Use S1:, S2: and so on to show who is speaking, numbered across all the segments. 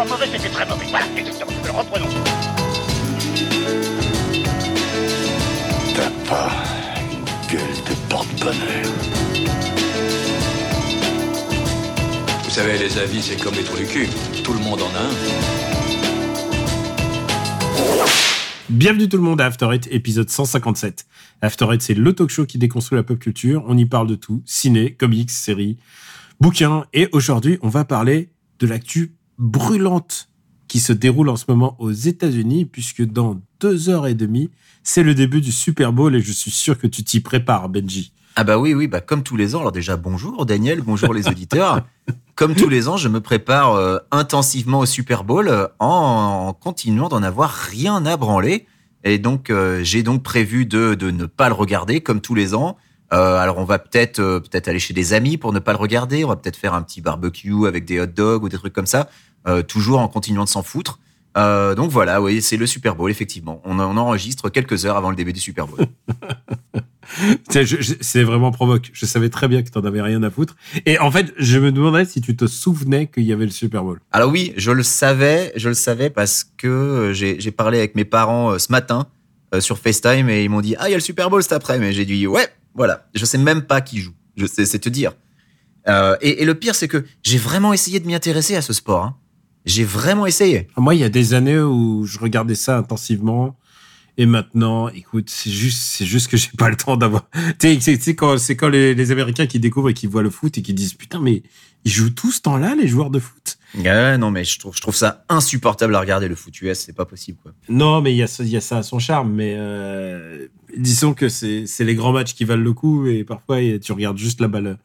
S1: pas mauvais, c'était très mauvais. Voilà, exactement. Alors, reprenons.
S2: T'as pas une gueule de porte-bonheur.
S3: Vous savez, les avis, c'est comme les trous du cul. Tout le monde en a un.
S4: Bienvenue tout le monde à After Eight, épisode 157. After Eight, c'est le talk show qui déconstruit la pop culture. On y parle de tout, ciné, comics, séries, bouquins. Et aujourd'hui, on va parler de l'actu brûlante qui se déroule en ce moment aux États-Unis, puisque dans deux heures et demie, c'est le début du Super Bowl et je suis sûr que tu t'y prépares, Benji.
S5: Ah bah oui, oui, bah comme tous les ans. Alors déjà, bonjour Daniel, bonjour les auditeurs. comme tous les ans, je me prépare euh, intensivement au Super Bowl euh, en, en continuant d'en avoir rien à branler. Et donc, euh, j'ai donc prévu de, de ne pas le regarder comme tous les ans. Alors, on va peut-être peut-être aller chez des amis pour ne pas le regarder. On va peut-être faire un petit barbecue avec des hot dogs ou des trucs comme ça, euh, toujours en continuant de s'en foutre. Euh, donc voilà, oui, c'est le Super Bowl, effectivement. On, on enregistre quelques heures avant le début du Super Bowl.
S4: C'est vraiment provoque. Je savais très bien que t'en avais rien à foutre. Et en fait, je me demandais si tu te souvenais qu'il y avait le Super Bowl.
S5: Alors oui, je le savais, je le savais parce que euh, j'ai parlé avec mes parents ce matin sur FaceTime et ils m'ont dit ah il y a le Super Bowl cet après, mais j'ai dit ouais voilà, je sais même pas qui joue, je sais c'est te dire. Euh, et, et le pire c'est que j'ai vraiment essayé de m'y intéresser à ce sport. hein. J'ai vraiment essayé.
S4: Moi, il y a des années où je regardais ça intensivement. Et maintenant, écoute, c'est juste, c'est juste que j'ai pas le temps d'avoir. Tu sais, quand, c'est quand les, les Américains qui découvrent et qui voient le foot et qui disent putain, mais ils jouent tout ce temps-là, les joueurs de foot?
S5: Ouais, non mais je trouve je trouve ça insupportable à regarder le foot US, c'est pas possible quoi.
S4: Non, mais il y a y a ça à son charme. Mais euh, disons que c'est, c'est les grands matchs qui valent le coup et parfois tu regardes juste la balle,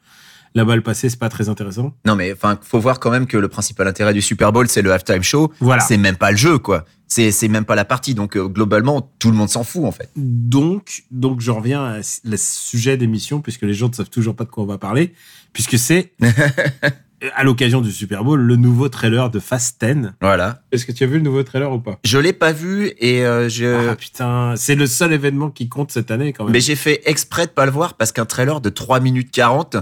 S4: la balle passer, c'est pas très intéressant.
S5: Non mais enfin faut voir quand même que le principal intérêt du Super Bowl c'est le halftime show.
S4: Voilà.
S5: C'est même pas le jeu quoi. C'est c'est même pas la partie donc euh, globalement tout le monde s'en fout en fait.
S4: Donc, donc je reviens à le sujet d'émission puisque les gens ne savent toujours pas de quoi on va parler, puisque c'est à l'occasion du Super Bowl le nouveau trailer de Fast 10.
S5: Voilà.
S4: Est-ce que tu as vu le nouveau trailer ou pas?
S5: Je l'ai pas vu et euh, je.
S4: Ah putain, c'est le seul événement qui compte cette année quand même.
S5: Mais j'ai fait exprès de pas le voir parce qu'un trailer de 3 minutes 40,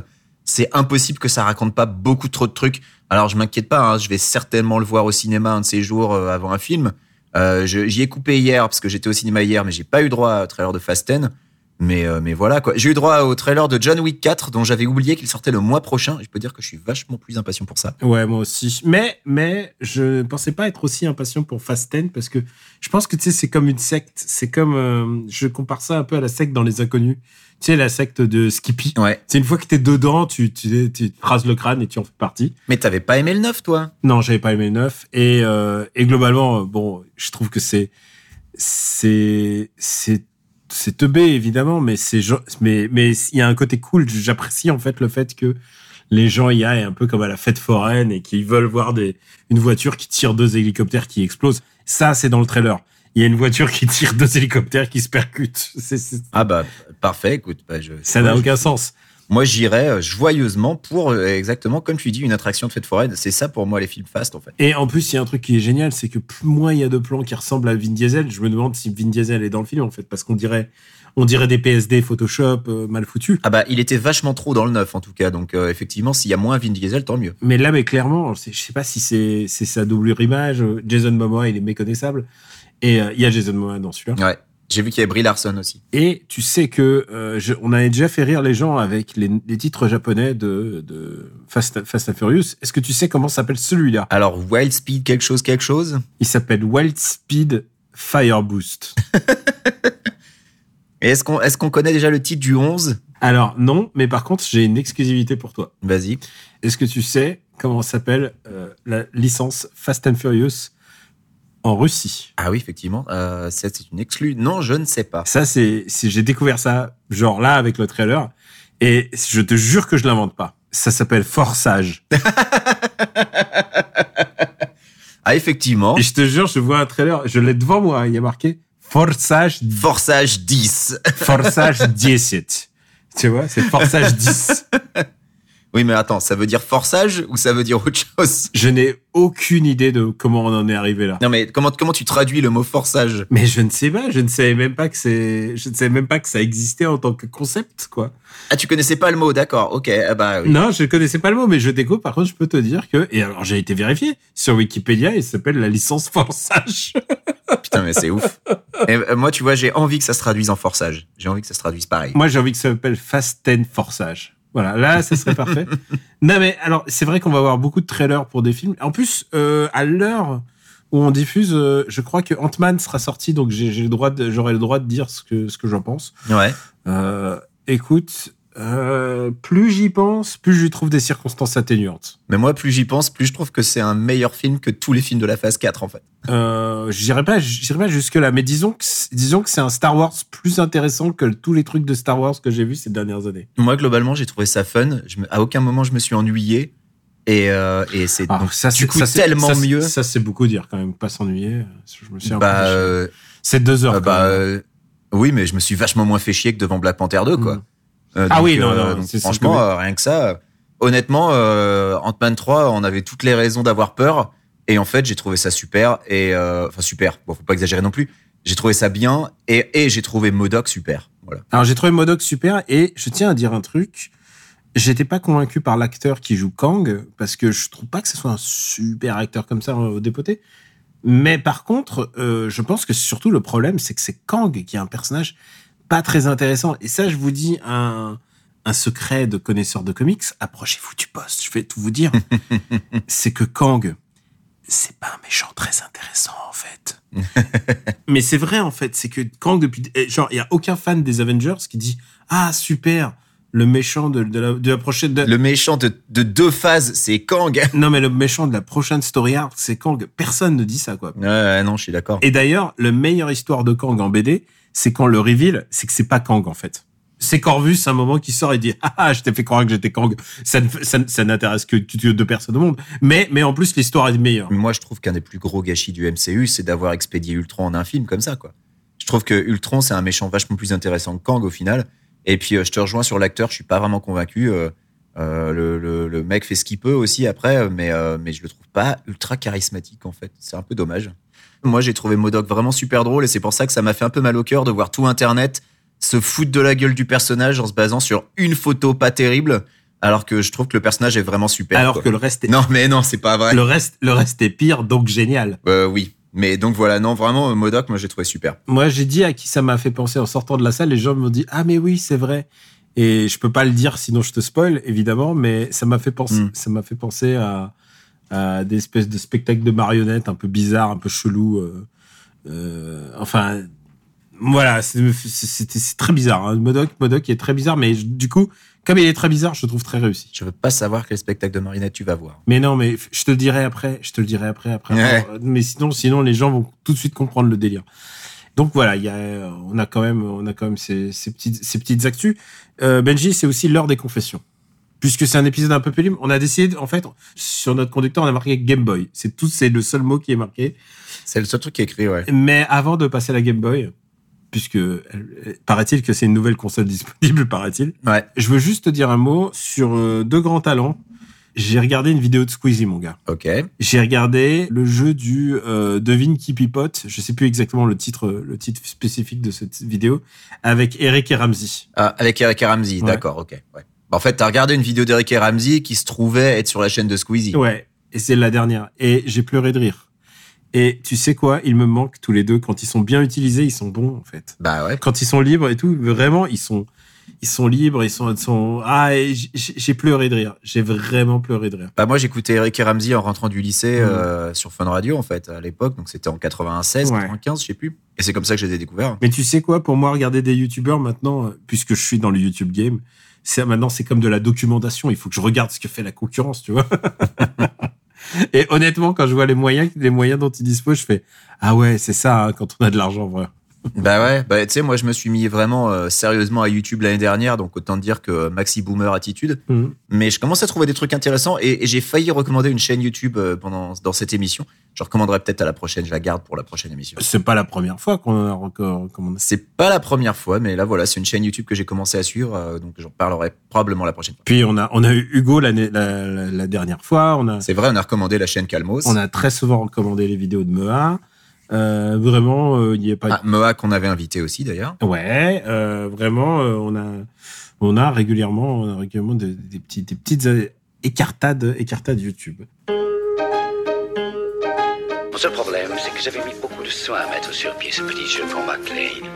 S5: c'est impossible que ça raconte pas beaucoup trop de trucs. Alors je m'inquiète pas, hein, je vais certainement le voir au cinéma un de ces jours euh, avant un film. Euh, J'y ai coupé hier parce que j'étais au cinéma hier, mais j'ai pas eu droit au trailer de Fast 10. Mais, euh, mais voilà quoi. J'ai eu droit au trailer de John Wick 4 dont j'avais oublié qu'il sortait le mois prochain. Je peux dire que je suis vachement plus impatient pour ça.
S4: Ouais, moi aussi. Mais, mais je pensais pas être aussi impatient pour Fast 10 parce que je pense que tu sais, c'est comme une secte. C'est comme, je compare ça un peu à la secte dans Les Inconnus. Tu sais, la secte de Skippy.
S5: Ouais.
S4: C'est une fois que t'es dedans, tu, tu, tu te rases le crâne et tu en fais partie.
S5: Mais t'avais pas aimé le 9 toi?
S4: Non, j'avais pas aimé le 9. Et, euh, et globalement, euh, bon, je trouve que c'est, c'est, c'est, c'est teubé, évidemment, mais c'est, mais, mais il y a un côté cool. J'apprécie, en fait, le fait que les gens y aillent un peu comme à la fête foraine et qu'ils veulent voir des, une voiture qui tire deux hélicoptères qui explosent. Ça, c'est dans le trailer. Il y a une voiture qui tire deux hélicoptères qui se percutent. C'est-
S5: Ah bah parfait, écoute, bah, je,
S4: ça n'a aucun sens.
S5: Moi, j'irais euh, joyeusement pour euh, exactement comme tu dis une attraction de fête foraine. C'est ça pour moi les films fast en fait.
S4: Et en plus, il y a un truc qui est génial, c'est que plus moins il y a de plans qui ressemblent à Vin Diesel, je me demande si Vin Diesel est dans le film en fait, parce qu'on dirait, on dirait des PSD Photoshop euh, mal foutus.
S5: Ah bah il était vachement trop dans le neuf en tout cas. Donc euh, effectivement, s'il y a moins Vin Diesel, tant mieux.
S4: Mais là, mais clairement, je sais pas si c'est sa doublure image. Jason Momoa, il est méconnaissable, et euh, il y a Jason Momoa dans celui-là.
S5: Ouais. J'ai vu qu'il y avait Brie Larson aussi.
S4: Et tu sais que euh, je- on avait déjà fait rire les gens avec les, les titres japonais de, de Fast, Fast and Furious. Est-ce que tu sais comment s'appelle celui-là?
S5: Alors Wild Speed quelque chose quelque chose?
S4: Il s'appelle Wild Speed Fire Boost.
S5: Et est-ce qu'on est-ce qu'on connaît déjà le titre du 11
S4: Alors non, mais par contre, j'ai une exclusivité pour toi.
S5: Vas-y.
S4: Est-ce que tu sais comment s'appelle euh, la licence Fast and Furious? En Russie
S5: Ah oui effectivement. Euh, c'est une exclue. Non, je ne sais pas.
S4: Ça, c'est, c'est- j'ai découvert ça, genre là, avec le trailer, et je te jure que je l'invente pas. Ça s'appelle Forçage.
S5: Ah effectivement.
S4: Et je te jure, je vois un trailer, je l'ai devant moi, il y a marqué Forçage,
S5: Forçage 10.
S4: Forçage 10. Tu vois, c'est Forçage 10.
S5: Oui, mais attends, ça veut dire forçage ou ça veut dire autre chose?
S4: Je n'ai aucune idée de comment on en est arrivé là.
S5: Non, mais comment, comment tu traduis le mot forçage?
S4: Mais je ne sais pas, je ne savais même pas que c'est, je ne savais même pas que ça existait en tant que concept, quoi.
S5: Ah, tu connaissais pas le mot, d'accord, ok, ah bah oui.
S4: Non, je connaissais pas le mot, mais je découvre. Par contre, je peux te dire que, et alors j'ai été vérifié sur Wikipédia, il s'appelle la licence forçage.
S5: Putain, mais c'est ouf. Et, euh, moi, tu vois, j'ai envie que ça se traduise en forçage. J'ai envie que ça se traduise pareil.
S4: Moi, j'ai envie que ça s'appelle Fast 10 forçage. Voilà, là, ça serait parfait. Non, mais alors, c'est vrai qu'on va avoir beaucoup de trailers pour des films. En plus, euh, à l'heure où on diffuse, euh, je crois que Ant-Man sera sorti, donc j'ai le droit, j'aurai le droit de dire ce que ce que j'en pense.
S5: Ouais.
S4: Euh, écoute, euh, plus j'y pense, plus je trouve des circonstances atténuantes.
S5: Mais moi, plus j'y pense, plus je trouve que c'est un meilleur film que tous les films de la phase 4, en fait.
S4: Euh, j'irai pas, j'irai pas jusque là, mais disons que, c'est- disons que c'est un Star Wars plus intéressant que tous les trucs de Star Wars que j'ai vus ces dernières années.
S5: Moi, globalement, j'ai trouvé ça fun. Je me- à aucun moment, je me suis ennuyé. Et, euh, et c'est
S4: Ah,
S5: donc,
S4: ça,
S5: du coup
S4: ça,
S5: tellement
S4: ça,
S5: mieux.
S4: Ça, c'est beaucoup dire quand même, pas s'ennuyer. Je me suis
S5: bah,
S4: C'est deux heures. quand
S5: bah, oui, mais je me suis vachement moins fait chier que devant Black Panther 2, quoi.
S4: Mm.
S5: Euh,
S4: Ah
S5: donc,
S4: oui, non,
S5: euh,
S4: non,
S5: donc, franchement, euh, rien que ça. Honnêtement, Ant-Man 3, on avait toutes les raisons d'avoir peur. Et en fait, j'ai trouvé ça super. Et enfin, super. Bon, faut pas exagérer non plus. J'ai trouvé ça bien. Et, et j'ai trouvé Modoc super. Voilà.
S4: Alors j'ai trouvé Modoc super et je tiens à dire un truc. J'étais pas convaincu par l'acteur qui joue Kang parce que je trouve pas que ce soit un super acteur comme ça au dépoté. Mais par contre, je pense que surtout le problème, c'est que c'est Kang qui est un personnage pas très intéressant. Et ça, je vous dis un, un secret de connaisseur de comics. Approchez-vous du poste, je vais tout vous dire. c'est que Kang, c'est pas un méchant très intéressant en fait. Mais c'est vrai en fait, c'est que Kang depuis eh, genre il y a aucun fan des Avengers qui dit ah super le méchant de, de, la, de la prochaine de-
S5: Le méchant de, de deux phases, c'est Kang.
S4: non mais le méchant de la prochaine story arc c'est Kang. Personne ne dit ça quoi.
S5: Ouais, non, je suis d'accord.
S4: Et d'ailleurs, le meilleure histoire de Kang en BD, c'est quand le reveal, c'est que c'est pas Kang en fait. C'est Corvus, un moment qui sort et dit ah, ah je t'ai fait croire que j'étais Kang. Ça, n'intéresse que, que deux personnes au monde. Mais mais en plus l'histoire est meilleure.
S5: Moi, je trouve qu'un des plus gros gâchis du MCU, c'est d'avoir expédié Ultron en un film comme ça, quoi. Je trouve que Ultron, c'est un méchant vachement plus intéressant que Kang au final. Et puis, euh, je te rejoins sur l'acteur, je suis pas vraiment convaincu. Euh, euh, le, le, le mec fait ce qu'il peut aussi après, mais, euh, mais je le trouve pas ultra charismatique en fait. C'est un peu dommage. Moi, j'ai trouvé Modoc vraiment super drôle et c'est pour ça que ça m'a fait un peu mal au cœur de voir tout Internet se foutre de la gueule du personnage en se basant sur une photo pas terrible, alors que je trouve que le personnage est vraiment super.
S4: Alors
S5: quoi.
S4: que le reste est,
S5: Non, mais non, c'est pas vrai.
S4: le reste le reste est pire donc génial.
S5: Euh, oui. Mais donc voilà, non, vraiment, euh, Modoc, moi j'ai trouvé super.
S4: Moi, j'ai dit à qui ça m'a fait penser en sortant de la salle. Les gens m'ont dit ah mais oui c'est vrai. Et je peux pas le dire sinon je te spoil évidemment, mais ça m'a fait penser
S5: Mm.
S4: ça m'a fait penser à, à des espèces de spectacles de marionnettes un peu bizarres, un peu chelous. euh, euh, enfin voilà, c'est c'était c'est très bizarre. Hein. Modoc Modoc est très bizarre, mais je- du coup comme il est très bizarre, je le trouve très réussi.
S5: Je veux pas savoir quel spectacle de marionnette tu vas voir.
S4: Mais non, mais je te le dirai après. Je te le dirai après. après.
S5: Ouais.
S4: Mais sinon, sinon, les gens vont tout de suite comprendre le délire. Donc voilà, il y a, on a quand même, on a quand même ces, ces petites, ces petites actus. Euh, Benji, c'est aussi l'heure des confessions. Puisque c'est un épisode un peu pénible, on a décidé, en fait, sur notre conducteur, on a marqué Game Boy. C'est tout, c'est le seul mot qui est marqué.
S5: C'est le seul truc qui est écrit, ouais.
S4: Mais avant de passer à la Game Boy, puisque elle- paraît-il que c'est une nouvelle console disponible, paraît-il,
S5: Ouais,
S4: je veux juste te dire un mot sur euh, deux grands talents. J'ai regardé une vidéo de Squeezie, mon gars.
S5: ok.
S4: J'ai regardé le jeu du euh, devine qui pipote. Je sais plus exactement le titre, le titre spécifique de cette vidéo avec Eric et Ramsey.
S5: Ah, avec Eric et Ramsey,
S4: Ouais.
S5: d'accord, ok. Ouais. Bah, en fait, t'as regardé une vidéo d'Eric et Ramsey qui se trouvait être sur la chaîne de Squeezie.
S4: Ouais, et c'est la dernière. Et j'ai pleuré de rire. Et tu sais quoi? Ils me manquent tous les deux. Quand ils sont bien utilisés, ils sont bons en fait.
S5: Bah ouais.
S4: Quand ils sont libres et tout, vraiment, ils sont, ils sont libres. Ils sont, ils sont. Ah, j'ai pleuré de rire. J'ai vraiment pleuré de rire.
S5: Bah moi, j'écoutais Eric et Ramsey en rentrant du lycée
S4: Mhm.
S5: euh, sur Fun Radio, en fait, à l'époque. Donc c'était en 96,
S4: Ouais.
S5: 95, je sais plus. Et c'est comme ça que je les ai découverts.
S4: Mais tu sais quoi, pour moi, regarder des youtubeurs maintenant, euh, puisque je suis dans le YouTube game, c'est maintenant c'est comme de la documentation. Il faut que je regarde ce que fait la concurrence, tu vois. Et honnêtement, quand je vois les moyens, les moyens dont ils disposent, je fais ah ouais, c'est ça hein, quand on a de l'argent, vrai.
S5: Bah ouais, bah tu sais, moi je me suis mis vraiment euh, sérieusement à YouTube l'année dernière, donc autant dire que maxi boomer attitude.
S4: Mhm.
S5: Mais je commence à trouver des trucs intéressants et, et j'ai failli recommander une chaîne YouTube euh, pendant dans cette émission. Je recommanderai peut-être à la prochaine, je la garde pour la prochaine émission.
S4: C'est pas la première fois qu'on a encore recommandé.
S5: C'est pas la première fois, mais là voilà, c'est une chaîne YouTube que j'ai commencé à suivre, euh, donc j'en parlerai probablement la prochaine fois.
S4: Puis on a, on a eu Hugo la, la, la dernière fois. On a,
S5: C'est vrai, on a recommandé la chaîne Calmos.
S4: on a très souvent recommandé les vidéos de Mea. Euh, vraiment, euh, il n'y a pas.
S5: Ah, Moa qu'on avait invité aussi d'ailleurs.
S4: Ouais, euh, vraiment, euh, on a, on a régulièrement, on a régulièrement des, des petits, des petites euh, écartades, écartades YouTube.
S1: Mon seul problème, c'est que j'avais mis beaucoup de soin à mettre sur pied ce petit jeu pour McLean.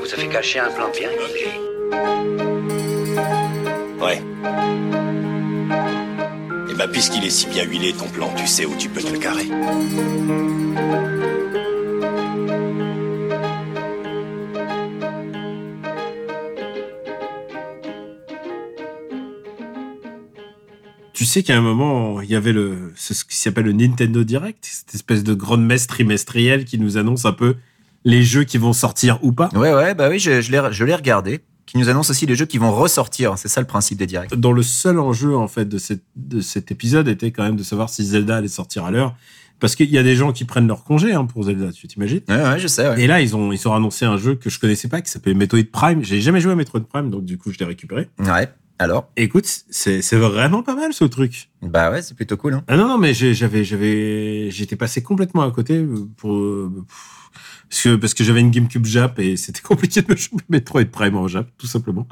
S1: Vous avez caché un plan bien huilé.
S2: Ouais. Bah, puisqu'il est si bien huilé, ton plan, tu sais où tu peux te le carrer.
S4: Tu sais qu'à un moment, il y avait le, ce ce qui s'appelle le Nintendo Direct, cette espèce de grande messe trimestrielle qui nous annonce un peu les jeux qui vont sortir ou pas.
S5: Ouais, ouais, bah oui, je, je l'ai je l'ai regardé. Qui nous annonce aussi les jeux qui vont ressortir. C'est ça le principe des directs.
S4: Dans le seul enjeu en fait de, cette, de cet épisode était quand même de savoir si Zelda allait sortir à l'heure, parce qu'il y a des gens qui prennent leur congé hein, pour Zelda, tu t'imagines?
S5: Ouais, ouais, je sais. Ouais.
S4: Et là, ils ont ils ont annoncé un jeu que je connaissais pas qui s'appelait Metroid Prime. J'ai jamais joué à Metroid Prime, donc du coup, je l'ai récupéré.
S5: ouais. Alors,
S4: Écoute, c'est vraiment pas mal ce truc.
S5: bah ouais, c'est plutôt cool. Hein.
S4: Ah non non, mais j'avais j'avais j'étais passé complètement à côté pour euh, parce que parce que j'avais une GameCube Jap et c'était compliqué de me choper Metroid Prime en Jap tout simplement.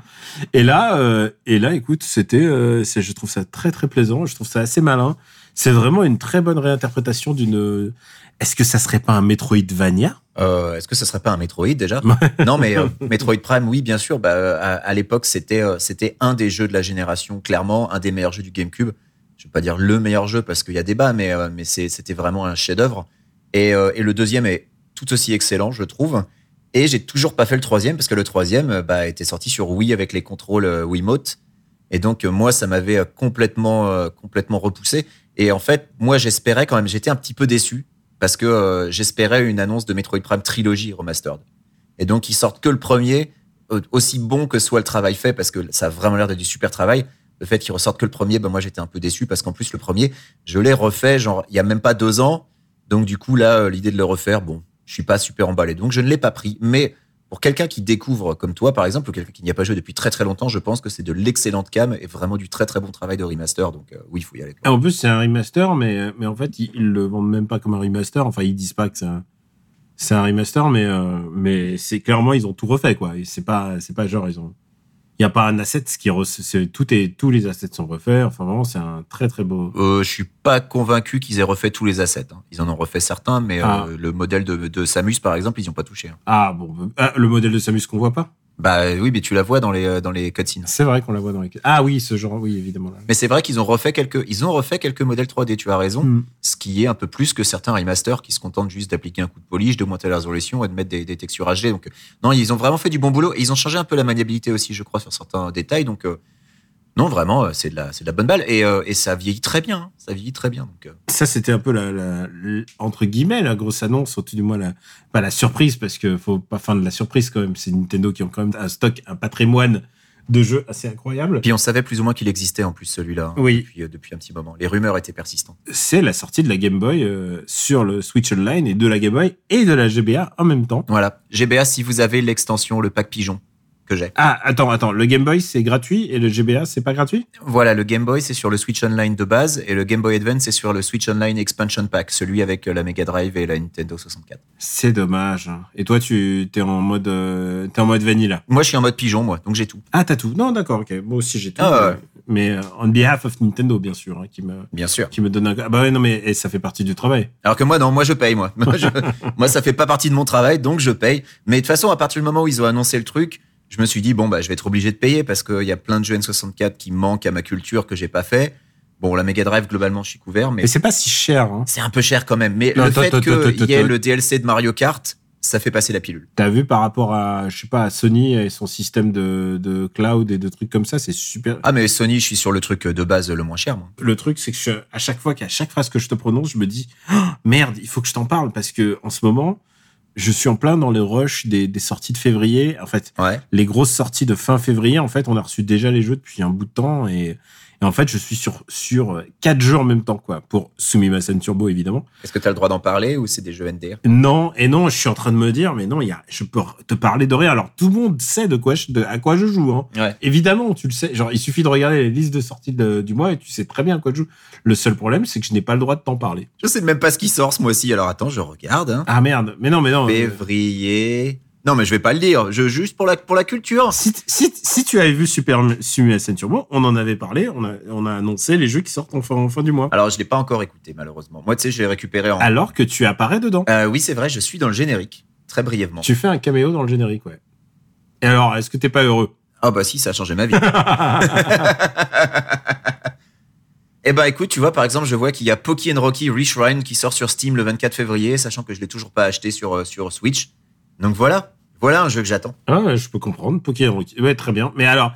S4: Et là euh, et là, écoute, c'était euh, je trouve ça très très plaisant. Je trouve ça assez malin. C'est vraiment une très bonne réinterprétation d'une. Est-ce que ça serait pas un Metroidvania?
S5: Euh, Est-ce que ça serait pas un Metroid déjà? Non, mais euh, Metroid Prime, oui, bien sûr. Bah, euh, à, à l'époque, c'était euh, c'était un des jeux de la génération, clairement, un des meilleurs jeux du GameCube. Je vais pas dire le meilleur jeu parce qu'il y a débat, mais euh, mais c'était vraiment un chef-d'œuvre. Et, euh, et le deuxième est tout aussi excellent, je trouve. Et j'ai toujours pas fait le troisième parce que le troisième euh, bah, était sorti sur Wii avec les contrôles euh, Wiimote. Et donc euh, moi, ça m'avait complètement complètement repoussé. Et en fait, moi, j'espérais quand même, j'étais un petit peu déçu parce que j'espérais une annonce de Metroid Prime Trilogy remastered. Et donc ils sortent que le premier, aussi bon que soit le travail fait, parce que ça a vraiment l'air d'être du super travail. Le fait qu'ils ressortent que le premier, ben moi j'étais un peu déçu parce qu'en plus le premier, je l'ai refait genre il y a même pas deux ans. Donc du coup là, l'idée de le refaire, bon, je suis pas super emballé, donc je ne l'ai pas pris. Mais pour quelqu'un qui découvre comme toi par exemple, ou quelqu'un qui n'y a pas joué depuis très très longtemps, je pense que c'est de l'excellente cam et vraiment du très très bon travail de remaster. Donc euh, oui, il faut y aller.
S4: En plus, c'est un remaster, mais, mais en fait, ils, ils le vendent même pas comme un remaster. Enfin, ils disent pas que c'est un, c'est un remaster, mais, euh, mais c'est clairement, ils ont tout refait, quoi. C'est pas, c'est pas genre, ils ont, il y a pas un asset qui, tout est, tous les assets sont refaits. Enfin, vraiment, c'est un très, très beau.
S5: Euh, je suis pas convaincu qu'ils aient refait tous les assets. hein. Ils en ont refait certains, mais
S4: Ah.
S5: euh, le modèle de, de Samus, par exemple, ils n'y ont pas touché. hein.
S4: Ah, bon, ah, le modèle de Samus qu'on voit pas?
S5: Bah oui, mais tu la vois dans les euh, dans les cutscenes.
S4: C'est vrai qu'on la voit dans les, ah oui, ce genre, oui, évidemment. là.
S5: Mais c'est vrai qu'ils ont refait quelques ils ont refait quelques modèles 3D. Tu as raison.
S4: Hmm.
S5: Ce qui est un peu plus que certains remasters qui se contentent juste d'appliquer un coup de polish, d'augmenter la résolution et de mettre des, des textures HD. Donc euh, non, ils ont vraiment fait du bon boulot et ils ont changé un peu la maniabilité aussi, je crois, sur certains détails. Donc euh, non, vraiment, euh, c'est de la de la bonne balle et, euh, et ça vieillit très bien. hein. Ça vieillit très bien. Donc euh,
S4: Ça, c'était un peu la, entre guillemets, la grosse annonce, ou tout du moins la, pas la surprise, parce que faut pas faire de la surprise quand même. C'est Nintendo qui ont quand même un stock, un patrimoine de jeux assez incroyable.
S5: puis on savait plus ou moins qu'il existait en plus celui-là. hein,
S4: Oui.
S5: Depuis, euh, depuis un petit moment. Les rumeurs étaient persistantes.
S4: C'est la sortie de la Game Boy euh, sur le Switch Online et de la Game Boy et de la GBA en même temps.
S5: Voilà. GBA, si vous avez l'extension, le pack pigeon que j'ai.
S4: Ah, attends, attends. Le Game Boy, c'est gratuit et le GBA, c'est pas gratuit?
S5: Voilà, le Game Boy, c'est sur le Switch Online de base et le Game Boy Advance, c'est sur le Switch Online Expansion Pack, celui avec euh, la Mega Drive et la Nintendo 64.
S4: C'est dommage. Et toi, tu t'es en mode, euh, t'es en mode vanilla?
S5: Moi, je suis en mode pigeon, moi, donc j'ai tout.
S4: Ah, t'as tout. Non, d'accord, ok. Moi aussi, j'ai tout.
S5: Ah, ouais.
S4: Mais euh, on behalf of Nintendo, bien sûr, hein, qui me,
S5: Bien sûr.
S4: qui me donne un. Ah bah ouais, non, mais et ça fait partie du travail.
S5: Alors que moi, non, moi, je paye, moi. Moi, je- moi, ça fait pas partie de mon travail, donc je paye. Mais de toute façon, à partir du moment où ils ont annoncé le truc, je me suis dit, bon, bah, je vais être obligé de payer parce qu'il y a plein de jeux N64 qui manquent à ma culture que j'ai pas fait. Bon, la Mega Drive, globalement, je suis couvert, mais
S4: Et c'est pas si cher. Hein.
S5: c'est un peu cher quand même. Mais
S4: Non,
S5: le fait qu'il y ait le DLC de Mario Kart, ça fait passer la pilule.
S4: T'as vu par rapport à, je sais pas, à Sony et son système de, de cloud et de trucs comme ça, c'est super.
S5: Ah, mais Sony, je suis sur le truc de base le moins cher, moi.
S4: Le truc, c'est que je- à chaque fois qu'à chaque phrase que je te prononce, je me dis, Oh, merde, il faut que je t'en parle parce que en ce moment, je suis en plein dans le rush des, des sorties de février. En fait,
S5: Ouais.
S4: les grosses sorties de fin février, en fait, on a reçu déjà les jeux depuis un bout de temps et, et en fait, je suis sur sur quatre jeux en même temps, quoi, pour Sumimasen Turbo évidemment.
S5: Est-ce que tu as le droit d'en parler ou c'est des jeux NDR
S4: Non et non, je suis en train de me dire, mais non, il y a, je peux te parler de rien. Alors tout le monde sait de quoi je, de, à quoi je joue. Hein.
S5: Ouais.
S4: Évidemment, tu le sais. Genre, il suffit de regarder les listes de sorties de- du mois et tu sais très bien à quoi je joue. Le seul problème, c'est que je n'ai pas le droit de t'en parler.
S5: Je sais même pas ce qui sort ce mois-ci. Alors attends, je regarde. Hein.
S4: Ah merde, mais non, mais non.
S5: Février. Non, mais je vais pas le dire. Je juste pour la pour la culture.
S4: Si, si, si tu avais vu Super Simulation Turbo, on en avait parlé, on a, on a annoncé les jeux qui sortent en fin, en fin du mois.
S5: Alors je l'ai pas encore écouté malheureusement. Moi, tu sais, je l'ai récupéré en.
S4: Alors que tu apparais dedans.
S5: Euh, oui, c'est vrai. Je suis dans le générique très brièvement.
S4: Tu fais un caméo dans le générique, ouais. Et alors, est-ce que t'es pas heureux?
S5: Ah bah si, ça a changé ma vie. Eh ben écoute, tu vois par exemple, je vois qu'il y a Poki and Rocky Reshrine qui sort sur Steam le 24 février, sachant que je l'ai toujours pas acheté sur euh, sur Switch. Donc voilà, voilà un jeu que j'attends.
S4: Ah, je peux comprendre. Poké Rocky. Ouais, très bien. Mais alors,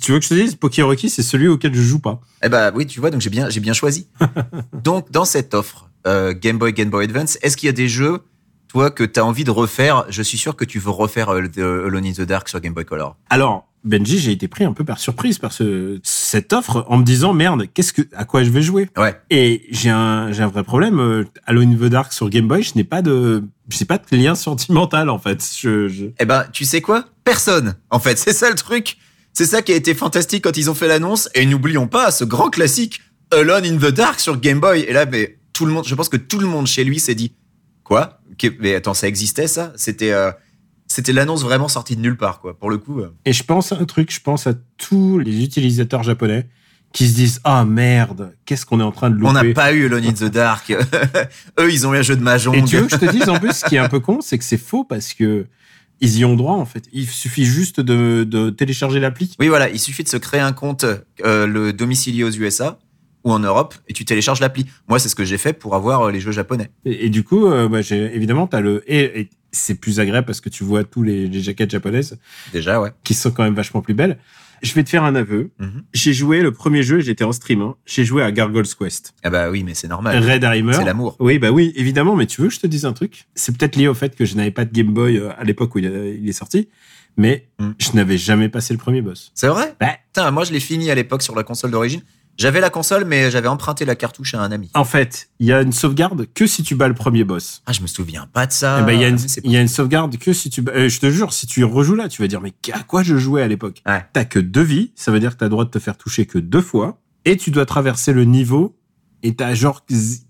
S4: tu veux que je te dise, Poké Rocky, c'est celui auquel je joue pas.
S5: Eh ben oui, tu vois, donc j'ai bien j'ai bien choisi. donc dans cette offre euh, Game Boy Game Boy Advance, est-ce qu'il y a des jeux toi que tu as envie de refaire Je suis sûr que tu veux refaire euh, The Alone in the Dark sur Game Boy Color.
S4: Alors, Benji, j'ai été pris un peu par surprise par ce, cette offre en me disant, merde, qu'est-ce que, à quoi je vais jouer?
S5: Ouais.
S4: Et j'ai un, j'ai un vrai problème. Euh, Alone in the Dark sur Game Boy, je n'ai pas de, je n'ai pas de lien sentimental, en fait. Je, je...
S5: Eh ben, tu sais quoi? Personne. En fait, c'est ça le truc. C'est ça qui a été fantastique quand ils ont fait l'annonce. Et n'oublions pas ce grand classique Alone in the Dark sur Game Boy. Et là, mais tout le monde, je pense que tout le monde chez lui s'est dit quoi? Mais attends, ça existait ça? C'était, euh, c'était l'annonce vraiment sortie de nulle part, quoi. Pour le coup. euh.
S4: Et je pense à un truc, je pense à tous les utilisateurs japonais qui se disent, ah merde, qu'est-ce qu'on est en train de louper?
S5: On n'a pas eu Alone in the Dark. Eux, ils ont eu un jeu de mahjong.
S4: Et tu veux que je te dise en plus, ce qui est un peu con, c'est que c'est faux parce que ils y ont droit en fait. Il suffit juste de, de télécharger l'appli.
S5: Oui, voilà, il suffit de se créer un compte, euh, le domicilié aux USA ou en Europe, et tu télécharges l'appli. Moi, c'est ce que j'ai fait pour avoir euh, les jeux japonais.
S4: Et, et du coup, euh, bah, évidemment t'as le et, et c'est plus agréable parce que tu vois tous les, les jaquettes japonaises
S5: Déjà, ouais.
S4: qui sont quand même vachement plus belles. Je vais te faire un aveu.
S5: Mhm.
S4: J'ai joué le premier jeu, j'étais en stream. Hein, j'ai joué à Gargoyle's Quest.
S5: Ah bah oui, mais c'est normal.
S4: Red Heimer.
S5: C'est l'amour.
S4: Oui, bah oui, évidemment. Mais tu veux que je te dise un truc? C'est peut-être lié au fait que je n'avais pas de Game Boy euh, à l'époque où il, a- il est sorti, mais
S5: Mm.
S4: je n'avais jamais passé le premier boss.
S5: C'est vrai?
S4: Bah,
S5: Putain, moi je l'ai fini à l'époque sur la console d'origine. J'avais la console, mais j'avais emprunté la cartouche à un ami.
S4: En fait, il y a une sauvegarde que si tu bats le premier boss.
S5: Ah, je me souviens pas de ça.
S4: Eh ben, il y a une,
S5: Mais c'est-
S4: il y a une sauvegarde que si tu bats, euh, je te jure, si tu rejoues là, tu vas dire, mais à quoi je jouais à l'époque?
S5: Ouais.
S4: T'as que deux vies. Ça veut dire que t'as le droit de te faire toucher que deux fois. Et tu dois traverser le niveau. Et t'as genre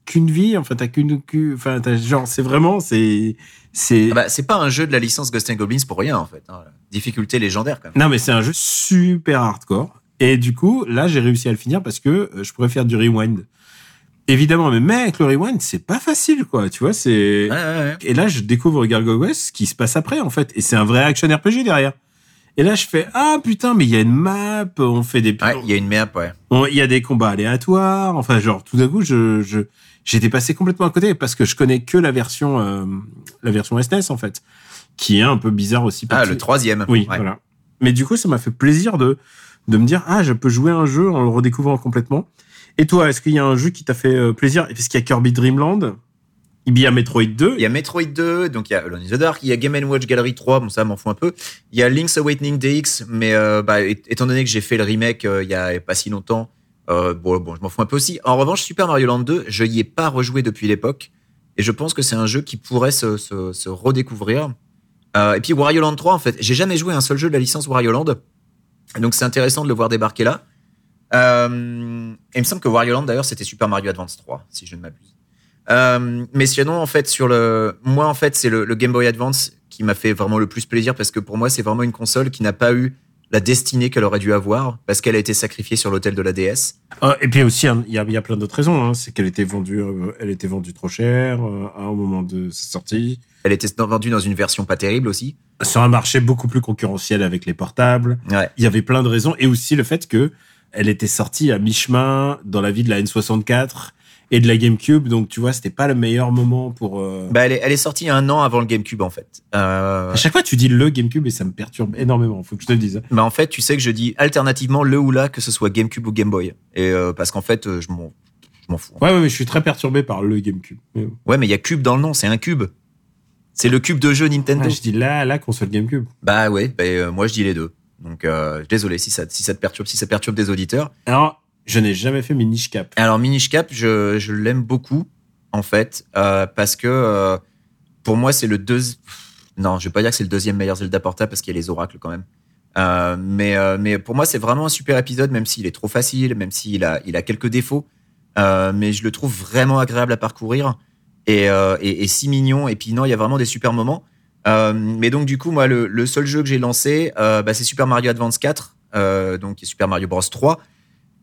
S4: qu'une vie. Enfin, t'as qu'une, enfin, t'as genre, c'est vraiment, c'est, c'est,
S5: Ah bah, c'est pas un jeu de la licence Ghost and Goblins pour rien en fait. hein. Difficulté légendaire quand même.
S4: non, mais c'est un jeu super hardcore. Et du coup, là, j'ai réussi à le finir parce que euh, je pourrais faire du rewind. Évidemment, mais mec, le rewind, c'est pas facile, quoi. Tu vois, c'est,
S5: Ouais, ouais, ouais.
S4: Et là, je découvre Gargoyle West, ce qui se passe après, en fait. Et c'est un vrai action RPG derrière. Et là, je fais, ah, putain, mais il y a une map, on fait des,
S5: Ouais, il y a une map, ouais.
S4: il y a des combats aléatoires. Enfin, genre, tout d'un coup, je, je, j'étais passé complètement à côté parce que je connais que la version, euh, la version SNES, en fait. Qui est un peu bizarre aussi.
S5: Ah, le troisième.
S4: Oui,
S5: Ouais.
S4: voilà. Mais du coup, ça m'a fait plaisir de, de me dire, ah, je peux jouer un jeu en le redécouvrant complètement. Et toi, est-ce qu'il y a un jeu qui t'a fait euh, plaisir? Parce qu'il y a Kirby Dreamland, il y a Metroid 2.
S5: Il y a Metroid 2, donc il y a Alone in the Dark, il y a Game Watch Gallery 3, bon ça m'en fout un peu. Il y a Link's Awakening DX, mais euh, bah, étant donné que j'ai fait le remake euh, il y a pas si longtemps, bon, bon je m'en fous un peu aussi. En revanche, Super Mario Land 2, je y ai pas rejoué depuis l'époque, et je pense que c'est un jeu qui pourrait se, redécouvrir. Et puis Wario Land 3, en fait, j'ai jamais joué un seul jeu de la licence Wario Land, donc c'est intéressant de le voir débarquer là. Euh, et il me semble que Wario Land d'ailleurs c'était Super Mario Advance 3, si je ne m'abuse. Euh, mais sinon, en fait, sur le, moi, en fait, c'est le, Game Boy Advance qui m'a fait vraiment le plus plaisir parce que pour moi, c'est vraiment une console qui n'a pas eu la destinée qu'elle aurait dû avoir parce qu'elle a été sacrifiée sur l'autel de la DS.
S4: Ah, et puis aussi, il y a, plein d'autres raisons. Hein. C'est qu'elle était vendue, euh, elle était vendue trop cher euh, à moment de sa sortie.
S5: Elle était vendue dans une version pas terrible aussi.
S4: Sur un marché beaucoup plus concurrentiel avec les portables.
S5: Ouais.
S4: Il y avait plein de raisons. Et aussi le fait que elle était sortie à mi-chemin dans la vie de la N64 et de la GameCube. Donc, tu vois, c'était pas le meilleur moment pour... euh,
S5: Bah, elle est, elle est sortie un an avant le GameCube, en fait. Euh,
S4: À chaque fois, tu dis le GameCube et ça me perturbe énormément. Faut que je te le dise.
S5: bah, en fait, tu sais que je dis alternativement le ou la, que ce soit GameCube ou Game Boy. Et euh, parce qu'en fait, euh, je m'en, je m'en fous.
S4: Ouais, ouais, mais je suis très perturbé par le GameCube. Mais.
S5: Ouais, mais il y a cube dans le nom, c'est un cube. C'est le cube de jeu Nintendo.
S4: Ah, je dis là, la console GameCube.
S5: Bah ouais, bah, euh, moi je dis les deux. Donc euh, désolé si ça, si ça te perturbe, si ça perturbe des auditeurs.
S4: Alors, je n'ai jamais fait Minish Cap.
S5: Alors Minish Cap, je, je l'aime beaucoup en fait euh, parce que pour moi c'est le deux. Non, je vais pas dire que c'est le deuxième meilleur Zelda portable parce qu'il y a les oracles quand même. Mais mais pour moi c'est vraiment un super épisode même s'il est trop facile, même s'il a il a quelques défauts. Mais je le trouve vraiment agréable à parcourir et, euh, et, et si mignon. Et puis non, il y a vraiment des super moments. Euh, mais donc du coup moi le, le seul jeu que j'ai lancé euh, bah, c'est Super Mario Advance 4, euh, donc Super Mario Bros 3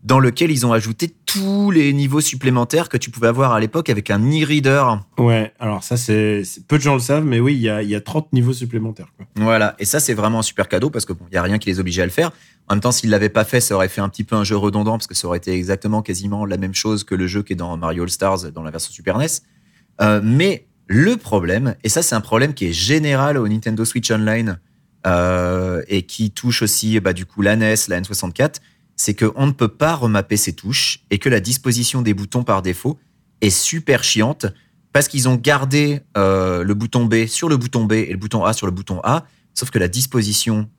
S5: dans lequel ils ont ajouté tous les niveaux supplémentaires que tu pouvais avoir à l'époque avec un e-reader.
S4: Ouais, alors ça, c'est peu de gens le savent, mais oui, il y a, y a 30 niveaux supplémentaires. Quoi.
S5: Voilà, et ça c'est vraiment un super cadeau parce que bon, y a rien qui les obligeait à le faire. En même temps, s'ils l'avaient pas fait, ça aurait fait un petit peu un jeu redondant parce que ça aurait été exactement quasiment la même chose que le jeu qui est dans Mario All Stars dans la version Super NES. Euh, mais le problème, et ça c'est un problème qui est général au Nintendo Switch Online euh, et qui touche aussi bah, du coup la NES, la N64, c'est qu'on ne peut pas remapper ses touches et que la disposition des boutons par défaut est super chiante parce qu'ils ont gardé euh, le bouton B sur le bouton B et le bouton A sur le bouton A, sauf que la disposition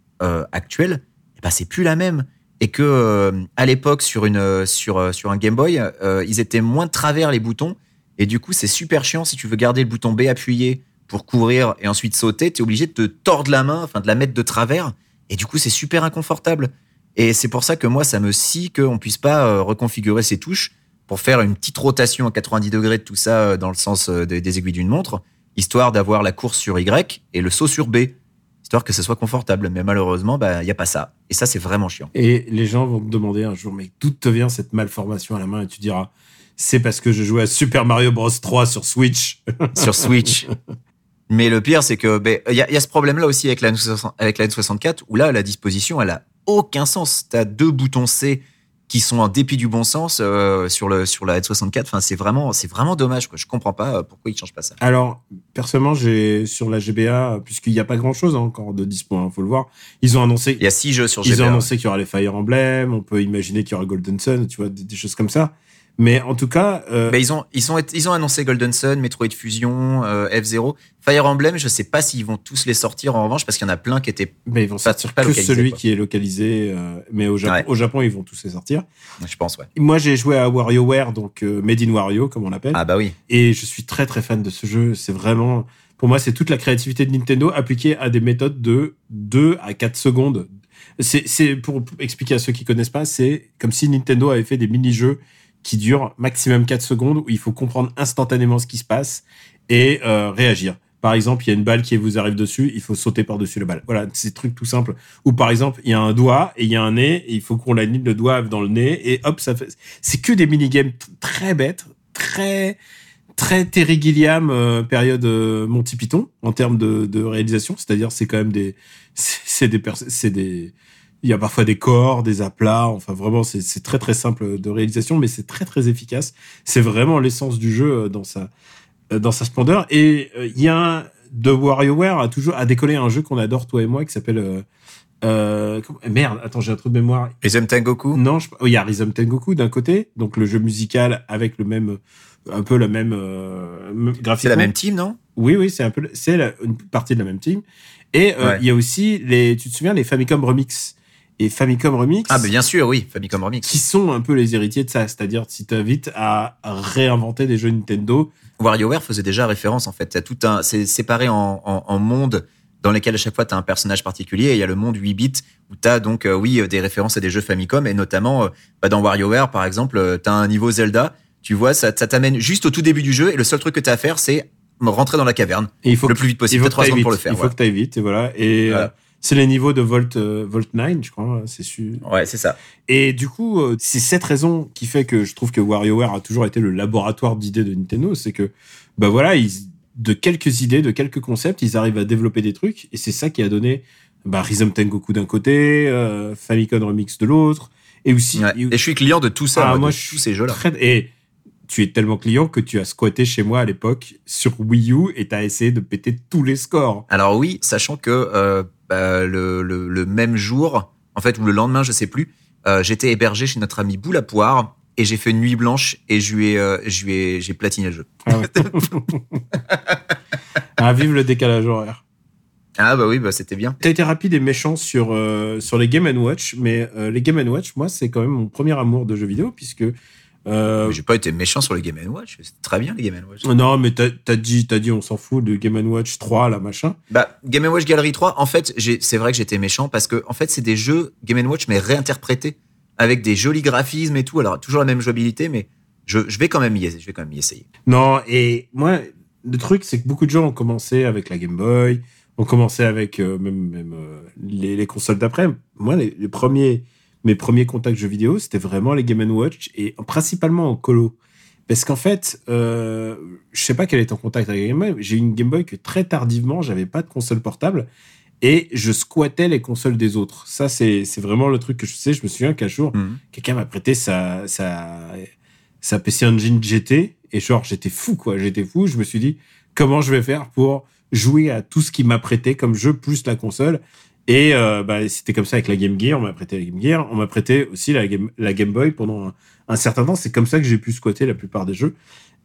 S5: actuelle, eh ben, c'est plus la même. Et que à l'époque sur sur sur un Game Boy, ils étaient moins travers les boutons et du coup c'est super chiant si tu veux garder le bouton B appuyé pour courir et ensuite sauter, tu es obligé de te tordre la main, enfin de la mettre de travers et du coup c'est super inconfortable. Et c'est pour ça que moi ça me scie qu'on puisse pas euh, reconfigurer ces touches pour faire une petite rotation à 90 degrés de tout ça euh, dans le sens euh, des, aiguilles d'une montre, histoire d'avoir la course sur Y et le saut sur B, histoire que ce soit confortable. Mais malheureusement, bah, il y a pas ça. Et ça, c'est vraiment chiant.
S4: Et les gens vont te demander un jour, mais d'où te vient cette malformation à la main? Et tu diras, c'est parce que je jouais à Super Mario Bros 3 sur Switch.
S5: sur Switch. Mais le pire, c'est que ben, y, a, y a ce problème-là aussi avec la, N60 avec la N64, où là, la disposition, elle a aucun sens. T'as deux boutons C qui sont en dépit du bon sens euh, sur le sur la N64. Enfin, c'est vraiment c'est vraiment dommage. Quoi. Je comprends pas euh, pourquoi ils changent pas ça.
S4: Alors, personnellement, j'ai sur la GBA, puisqu'il n'y a pas grand-chose hein, encore de dispo, hein, faut le voir. Ils ont annoncé,
S5: Il y a six jeux sur
S4: ils ont
S5: GBA.
S4: annoncé qu'il y aura les Fire Emblem. On peut imaginer qu'il y aura Golden Sun, tu vois, des, des choses comme ça. Mais en tout cas, euh,
S5: Ben, ils ont ils ont annoncé Golden Sun, Metroid Fusion, euh, F0, Fire Emblem. Je sais pas s'ils vont tous les sortir en revanche parce qu'il y en a plein qui étaient.
S4: mais ils vont
S5: pas-
S4: sortir
S5: pas
S4: que celui
S5: quoi.
S4: qui est localisé. euh, mais au Japon,
S5: Ouais.
S4: au Japon, ils vont tous les sortir.
S5: Je pense ouais.
S4: Moi, j'ai joué à WarioWare, donc euh, Made in Wario, comme on l'appelle.
S5: Ah bah oui.
S4: Et je suis très très fan de ce jeu. C'est vraiment, pour moi, c'est toute la créativité de Nintendo appliquée à des méthodes de 2 à 4 secondes. C'est, pour expliquer à ceux qui connaissent pas, c'est comme si Nintendo avait fait des mini-jeux qui durent maximum 4 secondes où il faut comprendre instantanément ce qui se passe et euh, réagir. Par exemple, il y a une balle qui vous arrive dessus, il faut sauter par-dessus la balle. Voilà, c'est des trucs tout simples. Ou par exemple, il y a un doigt et il y a un nez et il faut qu'on aligne le doigt dans le nez et hop, ça fait. C'est que des mini-games très bêtes, très très Terry Gilliam euh, période euh, Monty Python en termes de, réalisation. C'est-à-dire, c'est quand même des, c'est des, c'est des, il y a parfois des corps, des aplats. Enfin, vraiment, c'est très très simple de réalisation, mais c'est très très efficace. C'est vraiment l'essence du jeu euh, dans sa, euh, dans sa splendeur. Et euh, il y a un, de WarioWare a toujours a décollé un jeu qu'on adore toi et moi qui s'appelle euh, euh, comment- merde. Attends, j'ai un trou de mémoire.
S5: Rhythm Tengoku.
S4: Non, je... il y a Rhythm Tengoku d'un côté, donc le jeu musical avec le même, un peu la même euh, m-
S5: C'est la même team non?
S4: Oui, oui, c'est un peu, le- c'est une partie de la même team. Et euh,
S5: Ouais.
S4: il y a aussi les, tu te souviens, les Famicom Remix? Et Famicom Remix.
S5: Ah, mais bien sûr, oui, Famicom Remix.
S4: Qui sont un peu les héritiers de ça, c'est-à-dire si t'invites à réinventer des jeux Nintendo.
S5: WarioWare faisait déjà référence en fait. T'as tout un, c'est séparé en, en, en mondes dans lesquels à chaque fois tu as un personnage particulier. Et il y a le monde 8 bits où tu as donc euh, oui euh, des références à des jeux Famicom et notamment euh, bah, dans WarioWare par exemple, tu as un niveau Zelda. Tu vois, ça, ça t'amène juste au tout début du jeu et le seul truc que tu as à faire c'est rentrer dans la caverne
S4: Et il faut
S5: le
S4: que-
S5: plus vite
S4: il
S5: possible.
S4: faut
S5: trois
S4: que t'ailles
S5: secondes pour le faire.
S4: Il faut
S5: voilà.
S4: que t'ailles vite, et voilà. Et
S5: Voilà.
S4: C'est les niveaux de Volt, euh, Volt 9, je crois, c'est su.
S5: Ouais, c'est ça.
S4: Et du coup, euh, c'est cette raison qui fait que je trouve que WarioWare a toujours été le laboratoire d'idées de Nintendo, c'est que, bah voilà, ils, de quelques idées, de quelques concepts, ils arrivent à développer des trucs, et c'est ça qui a donné, bah, Rhythm Tengoku d'un côté, euh, Famicom Remix de l'autre, et aussi,
S5: Ouais.
S4: et-
S5: Et je suis client de tout ça,
S4: Ah,
S5: moi, de
S4: je
S5: tous ces jeux-là.
S4: et tu es tellement client que tu as squatté chez moi à l'époque sur Wii U et t'as essayé de péter tous les scores.
S5: Alors oui, sachant que euh, bah, le, le, le même jour, en fait, ou le lendemain, je sais plus, euh, j'étais hébergé chez notre ami Boule à Poire et j'ai fait une nuit blanche et je lui ai, euh, je lui ai, j'ai platiné le jeu.
S4: Ah ouais. Ah, vive le décalage horaire.
S5: Ah bah oui, bah c'était bien.
S4: T'as été rapide et méchant sur euh, sur les Game Watch, mais les Game Watch, moi, c'est quand même mon premier amour de jeux vidéo puisque euh,
S5: J'ai pas été méchant sur le Game Watch. C'est très bien les Game Watch.
S4: non, mais t'as as dit dit on s'en fout de Game Watch 3 là machin.
S5: Bah, Game Watch Gallery 3, en fait, c'est vrai que j'étais méchant parce que, en fait, c'est des jeux Game Watch, mais réinterprétés avec des jolis graphismes et tout. Alors, toujours la même jouabilité, mais je, je vais quand même y, essayer- je vais quand même y essayer.
S4: Non, et moi, le truc, c'est que beaucoup de gens ont commencé avec la Game Boy, ont commencé avec euh, même, même euh, les, les consoles d'après. Moi, les, les premiers, mes premiers contacts jeux vidéo, c'était vraiment les Game Watch et principalement en colo. Parce qu'en fait, euh, je sais pas quel est en contact avec Game Boy. J'ai eu une Game Boy que très tardivement, j'avais pas de console portable et je squattais les consoles des autres. Ça, c'est vraiment le truc que je sais. Je me souviens qu'un jour,
S5: Mhm.
S4: quelqu'un m'a prêté sa, sa, sa PC Engine GT et genre j'étais fou quoi, j'étais fou. Je me suis dit comment je vais faire pour jouer à tout ce qui m'a prêté comme jeu plus la console. Et euh, bah, c'était comme ça avec la Game Gear, on m'a prêté la Game Gear, on m'a prêté aussi la Game, la Game Boy pendant un, certain temps. C'est comme ça que j'ai pu squatter la plupart des jeux.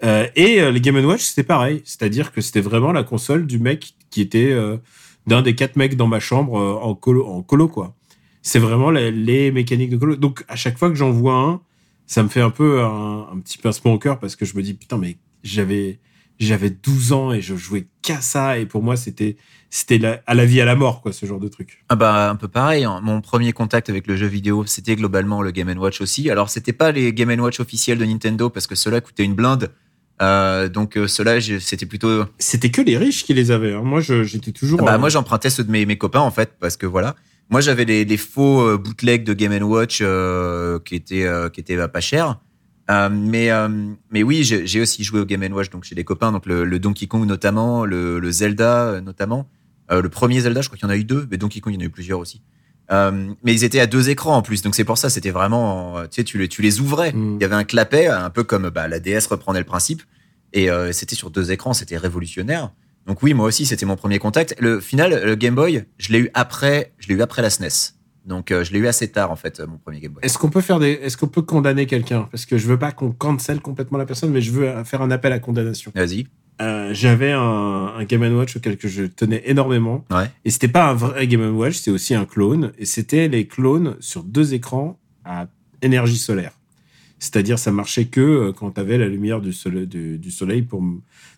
S4: Euh, et euh, les Game Watch, c'était pareil. C'est-à-dire que c'était vraiment la console du mec qui était euh, d'un des quatre mecs dans ma chambre euh, en colo, en colo quoi. C'est vraiment les, les mécaniques de colo. Donc à chaque fois que j'en vois un, ça me fait un peu un, un petit pincement au cœur parce que je me dis putain mais j'avais j'avais 12 ans et je jouais qu'à ça et pour moi c'était c'était à la vie à la mort quoi ce genre de truc.
S5: Ah bah, un peu pareil. hein. Mon premier contact avec le jeu vidéo, c'était globalement le Game Watch aussi. Alors, c'était pas les Game Watch officiels de Nintendo parce que ceux-là coûtaient une blinde. Euh, donc, euh, ceux-là, c'était plutôt.
S4: C'était que les riches qui les avaient. hein. Moi j'étais toujours.
S5: Bah,
S4: euh,
S5: moi, j'empruntais ceux de mes, mes copains, en fait, parce que voilà. Moi, j'avais les, les faux euh, bootlegs de Game Watch euh, qui étaient, euh, qui étaient bah, pas chers. Euh, mais, euh, mais oui, j'ai aussi joué au Game Watch donc chez des copains, donc le, le Donkey Kong notamment, le, le Zelda euh, notamment. Euh, le premier Zelda, je crois qu'il y en a eu deux, mais Donkey Kong, il y en a eu plusieurs aussi. Mais ils étaient à deux écrans en plus, donc c'est pour ça, c'était vraiment, tu sais, tu les, tu les ouvrais.
S4: Mm.
S5: Il y avait un clapet, un peu comme bah, la DS reprenait le principe, et c'était sur deux écrans, c'était révolutionnaire. Donc oui, moi aussi, c'était mon premier contact. Le final, le Game Boy, je l'ai eu après, je l'ai eu après la SNES. Donc euh, je l'ai eu assez tard en fait, euh, mon premier Game Boy.
S4: Est-ce qu'on peut faire des est-ce qu'on peut condamner quelqu'un? Parce que je veux pas qu'on cancel complètement la personne mais je veux euh, faire un appel à condamnation.
S5: Vas-y.
S4: Euh, j'avais un, un Game Watch auquel que je tenais énormément
S5: Ouais.
S4: et c'était pas un vrai Game Watch, c'est aussi un clone et c'était les clones sur deux écrans à énergie solaire. C'est-à-dire ça marchait que euh, quand tu avais la lumière du soleil, du, du soleil pour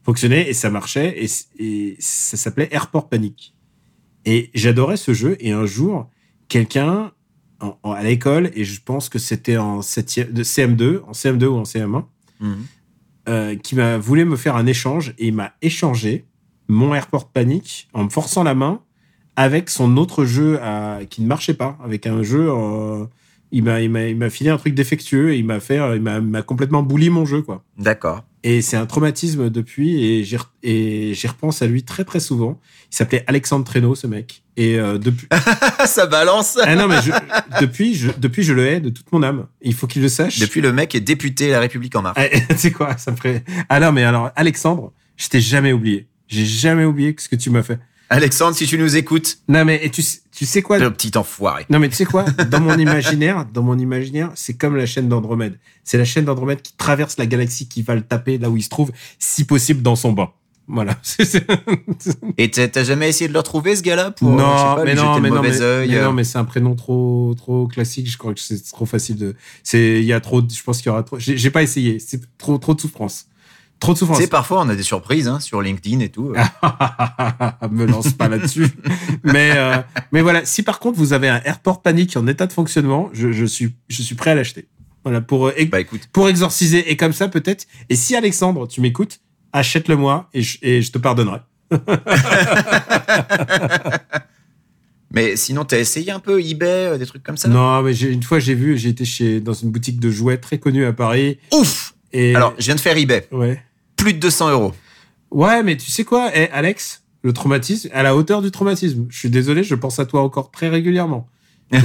S4: fonctionner et ça marchait et, et ça s'appelait Airport Panic. Et j'adorais ce jeu et un jour quelqu'un en- en- à l'école et je pense que c'était en septième, de CM2, en CM2 ou en CM1
S5: Mhm.
S4: euh, qui m'a voulu me faire un échange et il m'a échangé mon Airport Panic en me forçant la main avec son autre jeu à- qui ne marchait pas, avec un jeu. euh, il m'a il m'a il m'a filé un truc défectueux et il m'a fait il m'a complètement bouli mon jeu quoi.
S5: D'accord.
S4: Et c'est un traumatisme depuis et j'y et j'y repense à lui très très souvent. Il s'appelait Alexandre Traîneau ce mec et euh, depuis
S5: ça balance.
S4: ah non mais je, depuis je depuis je le hais de toute mon âme. Il faut qu'il le sache.
S5: Depuis le mec est député La République en marche.
S4: Ah, tu sais quoi, ça me ferait. Ah non, mais alors, Alexandre, je t'ai jamais oublié. J'ai jamais oublié ce que tu m'as fait.
S5: Alexandre, si tu nous écoutes,
S4: Non, mais et tu, sais- tu sais quoi?
S5: Le petit enfoiré.
S4: Non, mais tu sais quoi? Dans mon imaginaire, dans mon imaginaire, c'est comme la chaîne d'Andromède. C'est la chaîne d'Andromède qui traverse la galaxie, qui va le taper là où il se trouve, si possible dans son bain. Voilà.
S5: Et t'as jamais essayé de le retrouver ce gars-là pour euh,
S4: non,
S5: pas,
S4: mais non, mais non, mais, mais
S5: euh.
S4: non, mais c'est un prénom trop, trop classique. Je crois que c'est trop facile de. C'est, il y a trop. Je pense qu'il y aura trop. J'ai pas essayé. C'est trop, trop de souffrance. Trop de
S5: Tu
S4: souffrance.
S5: sais, parfois on a des surprises hein, sur LinkedIn et tout.
S4: me lance pas là-dessus. mais euh, mais voilà, si par contre vous avez un Airport Panic en état de fonctionnement, je, je suis je suis prêt à l'acheter. Voilà pour euh,
S5: Bah écoute,
S4: pour exorciser et comme ça peut-être. Et si Alexandre, tu m'écoutes, achète-le moi et je, et je te pardonnerai.
S5: mais sinon t'as essayé un peu eBay, euh, des trucs comme ça?
S4: Non, mais une fois j'ai vu, j'ai été chez dans une boutique de jouets très connue à Paris
S5: Ouf
S4: et
S5: Alors, je viens de faire eBay.
S4: ouais.
S5: Plus de 200 euros.
S4: Ouais, mais tu sais quoi, eh, Alex, le traumatisme, à la hauteur du traumatisme. Je suis désolé, je pense à toi encore très régulièrement.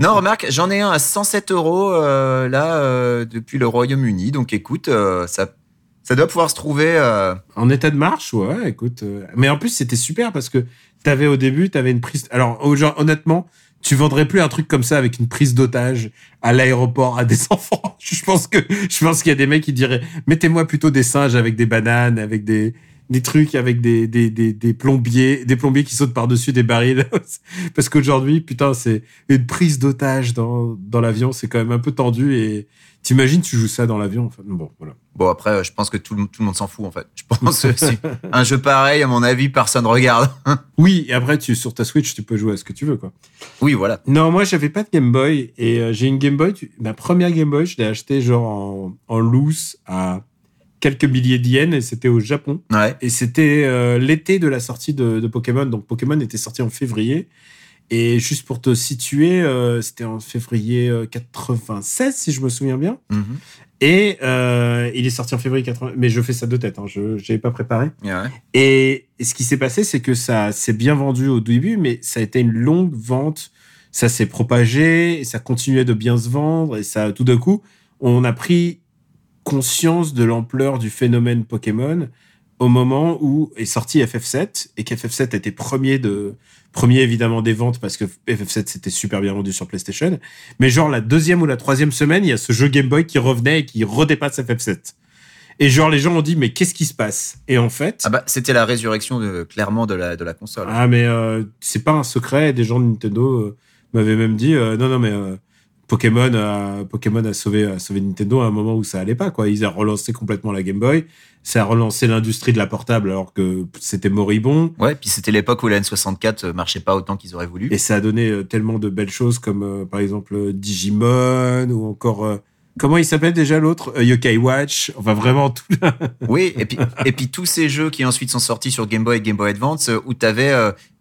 S5: Non, remarque, j'en ai un à 107 euros euh, là euh, depuis le Royaume-Uni. Donc écoute, euh, ça, ça doit pouvoir se trouver. euh,
S4: En état de marche, ouais, écoute. euh, Mais en plus, c'était super parce que t'avais au début, t'avais une prise. Alors, honnêtement, tu vendrais plus un truc comme ça avec une prise d'otage à l'aéroport à des enfants. Je pense que, je pense qu'il y a des mecs qui diraient, mettez-moi plutôt des singes avec des bananes, avec des, des trucs avec des, des, des, des plombiers, des plombiers qui sautent par-dessus des barils. Parce qu'aujourd'hui, putain, c'est une prise d'otage dans, dans l'avion, c'est quand même un peu tendu et t'imagines, tu joues ça dans l'avion. Enfin, bon, voilà.
S5: Bon, après, je pense que tout le, tout le monde s'en fout, en fait. Je pense que si un jeu pareil, à mon avis, personne regarde.
S4: Oui, et après, tu, sur ta Switch, tu peux jouer à ce que tu veux, quoi.
S5: oui, voilà.
S4: Non, moi, j'avais pas de Game Boy et euh, j'ai une Game Boy. tu- Ma première Game Boy, je l'ai achetée genre en, en loose à quelques milliers de yens et c'était au Japon.
S5: Ouais.
S4: Et c'était euh, l'été de la sortie de, de Pokémon. Donc Pokémon était sorti en février. Et juste pour te situer, euh, c'était en février euh, 96, si je me souviens bien.
S5: Mhm.
S4: Et euh, il est sorti en février 80. Mais je fais ça de tête, hein, je n'avais pas préparé.
S5: Ouais.
S4: Et, et ce qui s'est passé, c'est que ça s'est bien vendu au début, mais ça a été une longue vente. Ça s'est propagé, et ça continuait de bien se vendre, et ça, tout d'un coup, on a pris conscience de l'ampleur du phénomène Pokémon au moment où est sorti FF7 et qu'FF7 était premier de premier évidemment des ventes parce que FF7 c'était super bien vendu sur PlayStation mais genre la deuxième ou la troisième semaine il y a ce jeu Game Boy qui revenait et qui redépasse FF7 et genre les gens ont dit mais qu'est-ce qui se passe? Et en fait
S5: Ah bah, c'était la résurrection de, clairement de la, de la console.
S4: ah mais euh, c'est pas un secret. Des gens de Nintendo euh, m'avaient même dit euh, non non mais Pokémon a Pokémon a sauvé a sauvé Nintendo à un moment où ça allait pas quoi. Ils ont relancé complètement la Game Boy. Ça a relancé l'industrie de la portable alors que c'était moribond.
S5: Ouais, puis c'était l'époque où la N64 marchait pas autant qu'ils auraient voulu.
S4: Et ça a donné euh, tellement de belles choses comme euh, par exemple euh, Digimon ou encore euh, comment il s'appelle déjà l'autre? Euh, Yokai Watch. Enfin vraiment tout.
S5: Oui, et puis, et puis tous ces jeux qui ensuite sont sortis sur Game Boy et Game Boy Advance, euh, où tu avais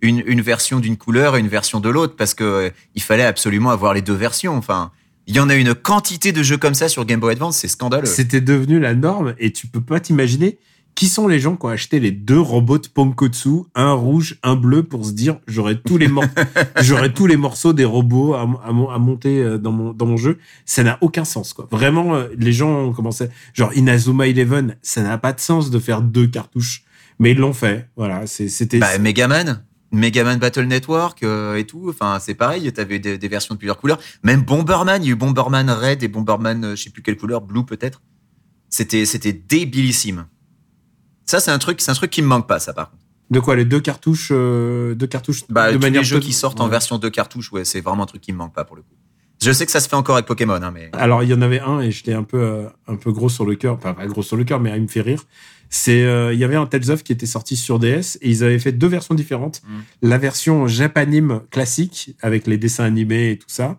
S5: une, une version d'une couleur et une version de l'autre, parce que euh, il fallait absolument avoir les deux versions. Enfin, il y en a une quantité de jeux comme ça sur Game Boy Advance, c'est scandaleux.
S4: C'était devenu la norme et tu peux pas t'imaginer qui sont les gens qui ont acheté les deux robots de Ponkotsu, un rouge, un bleu, pour se dire j'aurai tous les j'aurai tous les morceaux des robots à, à, mon- à monter euh, dans mon dans mon jeu. Ça n'a aucun sens quoi. Vraiment, euh, les gens ont commencé genre Inazuma Eleven, ça n'a pas de sens de faire deux cartouches, mais ils l'ont fait. Voilà, c'était
S5: Bah, Megaman, Megaman Battle Network euh, et tout. Enfin, c'est pareil. T'avais des, des versions de plusieurs couleurs. Même Bomberman, il y a eu Bomberman Red et Bomberman, euh, je sais plus quelle couleur, Blue peut-être. C'était, c'était débilissime. Ça, c'est un truc, c'est un truc qui me manque pas, ça par contre.
S4: de quoi les deux cartouches, euh, deux cartouches
S5: Bah,
S4: de
S5: tous
S4: manière
S5: les jeux qui sortent en version de cartouches, ouais, c'est vraiment un truc qui me manque pas pour le coup. Je sais que ça se fait encore avec Pokémon, hein, mais
S4: Alors il y en avait un et j'étais un peu euh, un peu gros sur le cœur, enfin pas gros sur le cœur, mais il me fait rire. C'est euh, il y avait un Tales of qui était sorti sur DS et ils avaient fait deux versions différentes.
S5: Mm.
S4: La version japanime classique avec les dessins animés et tout ça,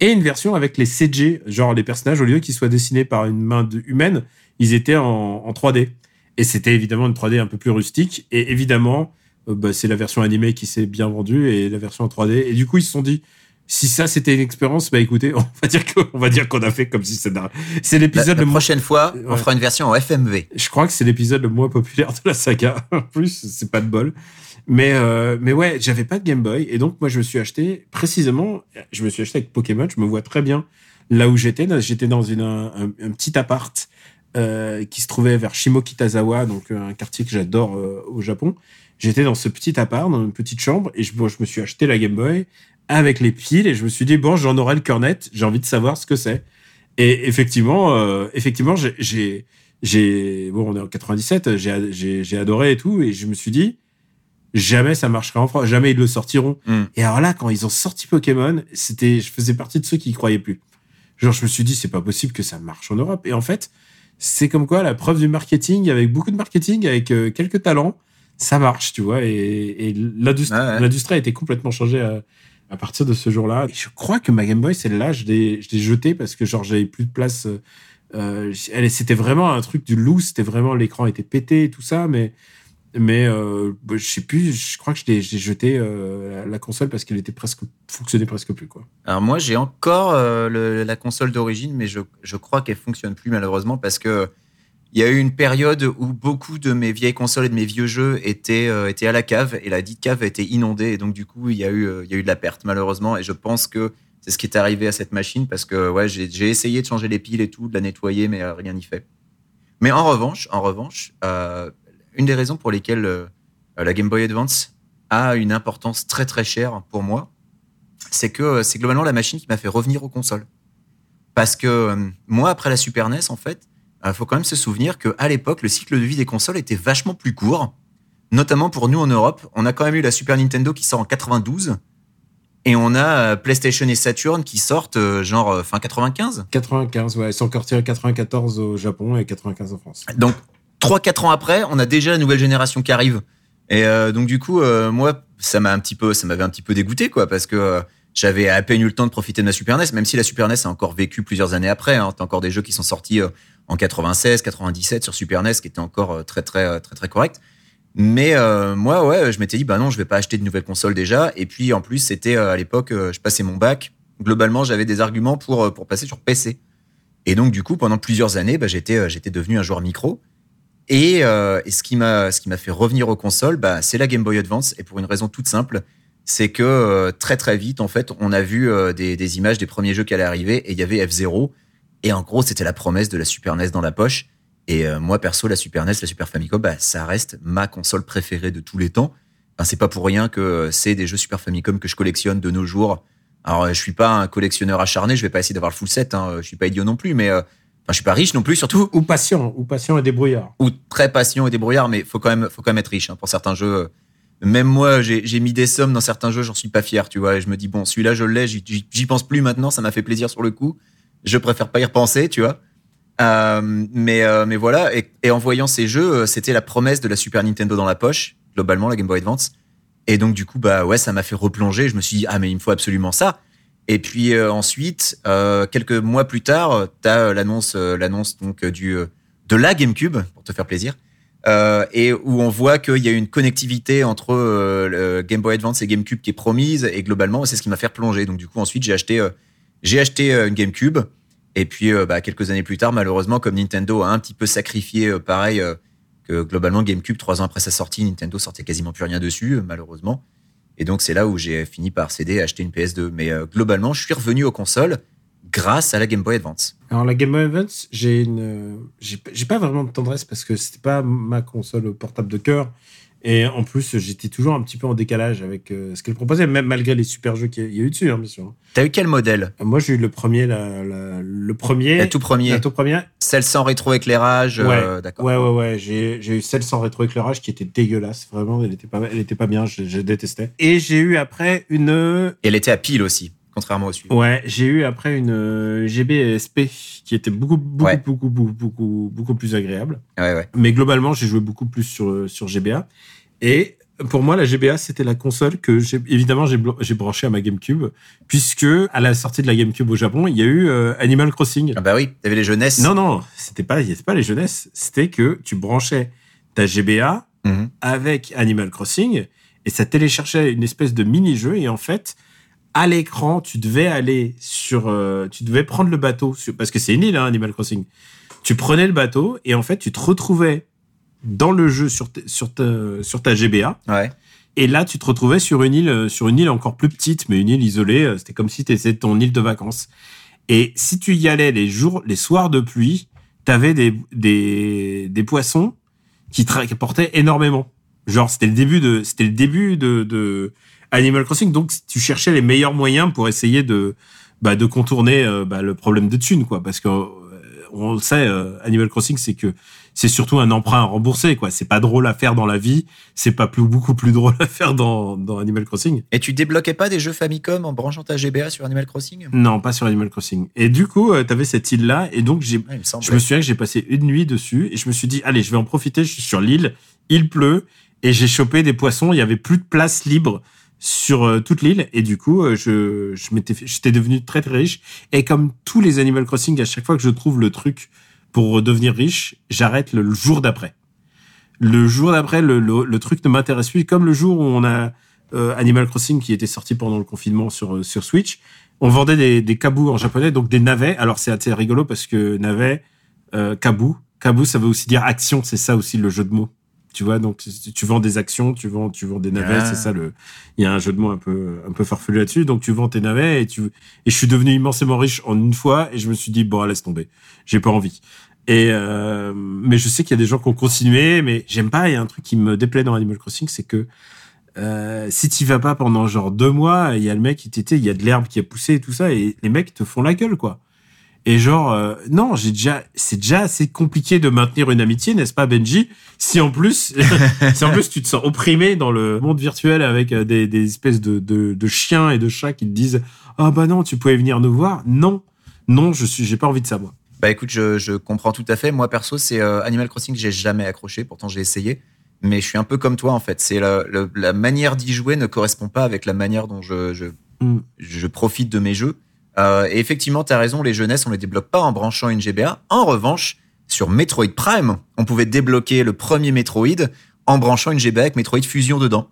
S4: et une version avec les CG, genre les personnages au lieu qu'ils soient dessinés par une main de- humaine, ils étaient en, en 3D. Et c'était évidemment une 3D un peu plus rustique. Et évidemment, euh, bah, c'est la version animée qui s'est bien vendue et la version en 3D. Et du coup, ils se sont dit, si ça c'était une expérience, bah écoutez, on va dire qu'on on va dire qu'on a fait comme si n'a- C'est
S5: la,
S4: l'épisode
S5: la
S4: le moins.
S5: prochaine fois, on
S4: Ouais.
S5: fera une version en FMV.
S4: Je crois que c'est l'épisode le moins populaire de la saga. En plus, c'est pas de bol. Mais euh, mais ouais, j'avais pas de Game Boy et donc moi je me suis acheté précisément, je me suis acheté avec Pokémon. Je me vois très bien là où j'étais. J'étais dans une un, un petit appart euh, qui se trouvait vers Shimokitazawa, donc euh, un quartier que j'adore euh, au Japon. J'étais dans ce petit appart, dans une petite chambre, et je, bon, je me suis acheté la Game Boy avec les piles, et je me suis dit bon, j'en aurai le cœur net. J'ai envie de savoir ce que c'est. Et effectivement, euh, effectivement, j'ai- bon, on est en 97, j'ai, adoré et tout, et je me suis dit, jamais ça marchera en France, jamais ils le sortiront.
S5: Mm.
S4: Et alors là, quand ils ont sorti Pokémon, c'était, je faisais partie de ceux qui y croyaient plus. Genre, je me suis dit, c'est pas possible que ça marche en Europe. Et en fait, c'est comme quoi la preuve du marketing, avec beaucoup de marketing, avec euh, quelques talents, ça marche, tu vois. Et, et l'industrie,
S5: ouais.
S4: a été complètement changée à, à partir de ce jour-là. Je crois que ma Game Boy, celle-là, je l'ai, je l'ai jetée parce que genre j'avais plus de place. euh, euh, elle, c'était vraiment un truc du loup. C'était vraiment l'écran était pété et tout ça, mais mais euh, bah, je sais plus. Je crois que l'ai jeté euh, la, console parce qu'elle était presque fonctionnait presque plus quoi.
S5: Alors moi, j'ai encore euh, la console d'origine, mais je, je crois qu'elle fonctionne plus malheureusement parce que il y a eu une période où beaucoup de mes vieilles consoles et de mes vieux jeux étaient, étaient à la cave et la dite cave a été inondée et donc du coup il y a eu, il y a eu de la perte malheureusement et je pense que c'est ce qui est arrivé à cette machine parce que ouais j'ai j'ai essayé de changer les piles et tout, de la nettoyer mais rien n'y fait. Mais en revanche, en revanche, une des raisons pour lesquelles euh, la Game Boy Advance a une importance très très chère pour moi, c'est que euh, c'est globalement la machine qui m'a fait revenir aux consoles. Parce que euh, moi, après la Super NES, en fait, il faut quand même se souvenir que à l'époque, le cycle de vie des consoles était vachement plus court. Notamment pour nous en Europe, on a quand même eu la Super Nintendo qui sort en 92 et on a PlayStation et Saturn qui sortent genre fin 95.
S4: 95, ouais. Ils sont sortis en 94 au Japon et 95 en France.
S5: Donc 3-4 ans après, on a déjà la nouvelle génération qui arrive. Et euh, donc du coup, euh, moi, ça m'a un petit peu, ça m'avait un petit peu dégoûté, quoi, parce que euh, j'avais à peine eu le temps de profiter de ma Super NES, même si la Super NES a encore vécu plusieurs années après. Hein, T'as encore des jeux qui sont sortis en 96, 97 sur Super NES, qui étaient encore très très très très corrects. Mais moi, ouais, je m'étais dit, bah non, je vais pas acheter de nouvelles consoles déjà. Et puis en plus, c'était à l'époque, je passais mon bac. Globalement, j'avais des arguments pour pour passer sur PC. Et donc du coup, pendant plusieurs années, bah, j'étais j'étais devenu un joueur micro. Et, euh, ce qui m'a fait revenir aux consoles, bah, c'est la Game Boy Advance. Et pour une raison toute simple, c'est que euh, très très vite, en fait, on a vu euh, des, images des premiers jeux qui allaient arriver et il y avait F0. Et en gros, c'était la promesse de la Super NES dans la poche. Et moi, perso, la Super NES, la Super Famicom, bah, ça reste ma console préférée de tous les temps. Enfin, c'est pas pour rien que c'est des jeux Super Famicom que je collectionne de nos jours. Alors, je suis pas un collectionneur acharné, je vais pas essayer d'avoir le full set, hein, je suis pas idiot non plus, mais enfin, je suis pas riche non plus, surtout
S4: Ou patient, ou patient et débrouillard.
S5: ou très patient et débrouillard, mais faut quand même, faut quand même être riche hein, pour certains jeux. Même moi, j'ai mis des sommes dans certains jeux, j'en suis pas fier, tu vois. Et je me dis bon, celui-là, je l'ai, j'y- pense plus maintenant, ça m'a fait plaisir sur le coup. Je préfère pas y repenser, tu vois. Euh, mais euh, mais voilà. Et, et en voyant ces jeux, euh, c'était la promesse de la Super Nintendo dans la poche, globalement, la Game Boy Advance. Et donc du coup, bah ouais, ça m'a fait replonger. Je me suis dit ah mais il me faut absolument ça. Et puis euh, ensuite, euh, quelques mois plus tard, t'as euh, l'annonce, euh, l'annonce donc euh, du de la GameCube pour te faire plaisir, et où on voit qu'il y a une connectivité entre le Game Boy Advance et GameCube qui est promise. Et globalement, c'est ce qui m'a fait plonger. Donc du coup, ensuite, j'ai acheté, j'ai acheté une GameCube. Et puis, bah, quelques années plus tard, malheureusement, comme Nintendo a un petit peu sacrifié, pareil, que globalement GameCube, trois ans après sa sortie, Nintendo sortait quasiment plus rien dessus, malheureusement. Et donc c'est là où j'ai fini par céder et acheter une PS2. Mais euh, globalement, je suis revenu aux consoles grâce à la Game Boy Advance.
S4: Alors la Game Boy Advance, j'ai euh, j'ai pas vraiment de tendresse parce que c'était pas ma console portable de cœur. Et en plus, j'étais toujours un petit peu en décalage avec euh, ce qu'elle proposait, même malgré les super jeux qu'il y a eu dessus, hein, bien sûr.
S5: T'as eu quel modèle?
S4: Euh, Moi, j'ai eu le premier, la, la- le premier,
S5: Le tout premier
S4: la tout premier.
S5: Celle sans rétroéclairage euh, D'accord.
S4: Ouais, ouais, ouais. J'ai, j'ai eu celle sans rétroéclairage qui était dégueulasse. Vraiment, elle était pas, elle était pas bien. Je, je détestais. Et j'ai eu après une,
S5: Et elle était à pile aussi, contrairement au suivant.
S4: ouais, j'ai eu après une euh, GB SP qui était beaucoup, beaucoup,
S5: Ouais.
S4: beaucoup, beaucoup, beaucoup, beaucoup plus agréable.
S5: Ouais, ouais.
S4: Mais globalement, j'ai joué beaucoup plus sur, sur GBA. Et pour moi, la GBA, c'était la console que j'ai, évidemment, j'ai, j'ai branché à ma GameCube, puisque à la sortie de la GameCube au Japon, il y a eu euh, Animal Crossing.
S5: Ah bah oui, t'avais les jeunesses.
S4: Non, non, c'était pas, c'était pas les jeunesses. C'était que tu branchais ta GBA
S5: Mhm.
S4: avec Animal Crossing et ça téléchargeait une espèce de mini-jeu et en fait, à l'écran, tu devais aller sur, euh, tu devais prendre le bateau sur- parce que c'est une île, hein, Animal Crossing. Tu prenais le bateau et en fait, tu te retrouvais dans le jeu sur, ta- sur, ta, sur ta GBA
S5: Ouais.
S4: et là, tu te retrouvais sur une île, euh, sur une île encore plus petite, mais une île isolée. euh, C'était comme si c'était ton île de vacances. Et si tu y allais les jours, les soirs de pluie, t'avais des, des, des poissons qui, apportaient énormément. Genre, c'était le début de, c'était le début de, de Animal Crossing. Donc, tu cherchais les meilleurs moyens pour essayer de, bah, de contourner euh, bah, le problème de thunes, quoi. Parce que euh, on le sait, euh, Animal Crossing, c'est que c'est surtout un emprunt à rembourser, quoi. C'est pas drôle à faire dans la vie. C'est pas plus, beaucoup plus drôle à faire dans, dans Animal Crossing.
S5: Et tu débloquais pas des jeux Famicom en branchant ta GBA sur Animal Crossing?
S4: Non, pas sur Animal Crossing. Et du coup, euh, t'avais cette île-là, et donc j'ai,
S5: Ouais,
S4: je me souviens que j'ai passé une nuit dessus, et je me suis dit, allez, je vais en profiter. Je suis sur l'île, il pleut, et j'ai chopé des poissons. Il y avait plus de place libre sur euh, toute l'île, et du coup, euh, je, je m'étais, j'étais devenu très très riche. Et comme tous les Animal Crossing, à chaque fois que je trouve le truc pour devenir riche, j'arrête le, jour d'après. Le jour d'après, le, le, le truc ne m'intéresse plus. Comme le jour où on a euh, Animal Crossing qui était sorti pendant le confinement sur, euh, sur Switch, on vendait des, des kabou en japonais, donc des navets. Alors c'est assez rigolo parce que navet, euh, kabu, ça veut aussi dire action. C'est ça aussi le jeu de mots. Tu vois, donc tu- tu vends des actions, tu vends, tu vends des navets.
S5: Ah.
S4: C'est ça le. Il y a un jeu de mots un peu, un peu farfelu là-dessus. Donc tu vends tes navets et tu. Et je suis devenu immensément riche en une fois et je me suis dit bon, laisse tomber. J'ai pas envie. Et euh, mais je sais qu'il y a des gens qui ont continué, mais j'aime pas. Il y a un truc qui me déplaît dans Animal Crossing, c'est que euh, si tu vas pas pendant genre deux mois, il y a le mec qui t'était, il y a de l'herbe qui a poussé et tout ça, et les mecs te font la gueule quoi. Et genre, euh, non, j'ai déjà, c'est déjà assez compliqué de maintenir une amitié, n'est-ce pas, Benji? Si en plus, si en plus tu te sens opprimé dans le monde virtuel avec euh, des, espèces de, de, de chiens et de chats qui te disent, ah bah non, tu pouvais venir nous voir. Non, non, je suis, j'ai pas envie de ça moi.
S5: Bah écoute, je, je comprends tout à fait. Moi perso, c'est euh, Animal Crossing que j'ai jamais accroché. Pourtant, j'ai essayé. Mais je suis un peu comme toi en fait. C'est la, la, la manière d'y jouer ne correspond pas avec la manière dont je, je,
S4: Mm.
S5: je profite de mes jeux. Euh, et effectivement, tu as raison, les jeunesses, on les débloque pas en branchant une GBA. En revanche, sur Metroid Prime, on pouvait débloquer le premier Metroid en branchant une GBA avec Metroid Fusion dedans.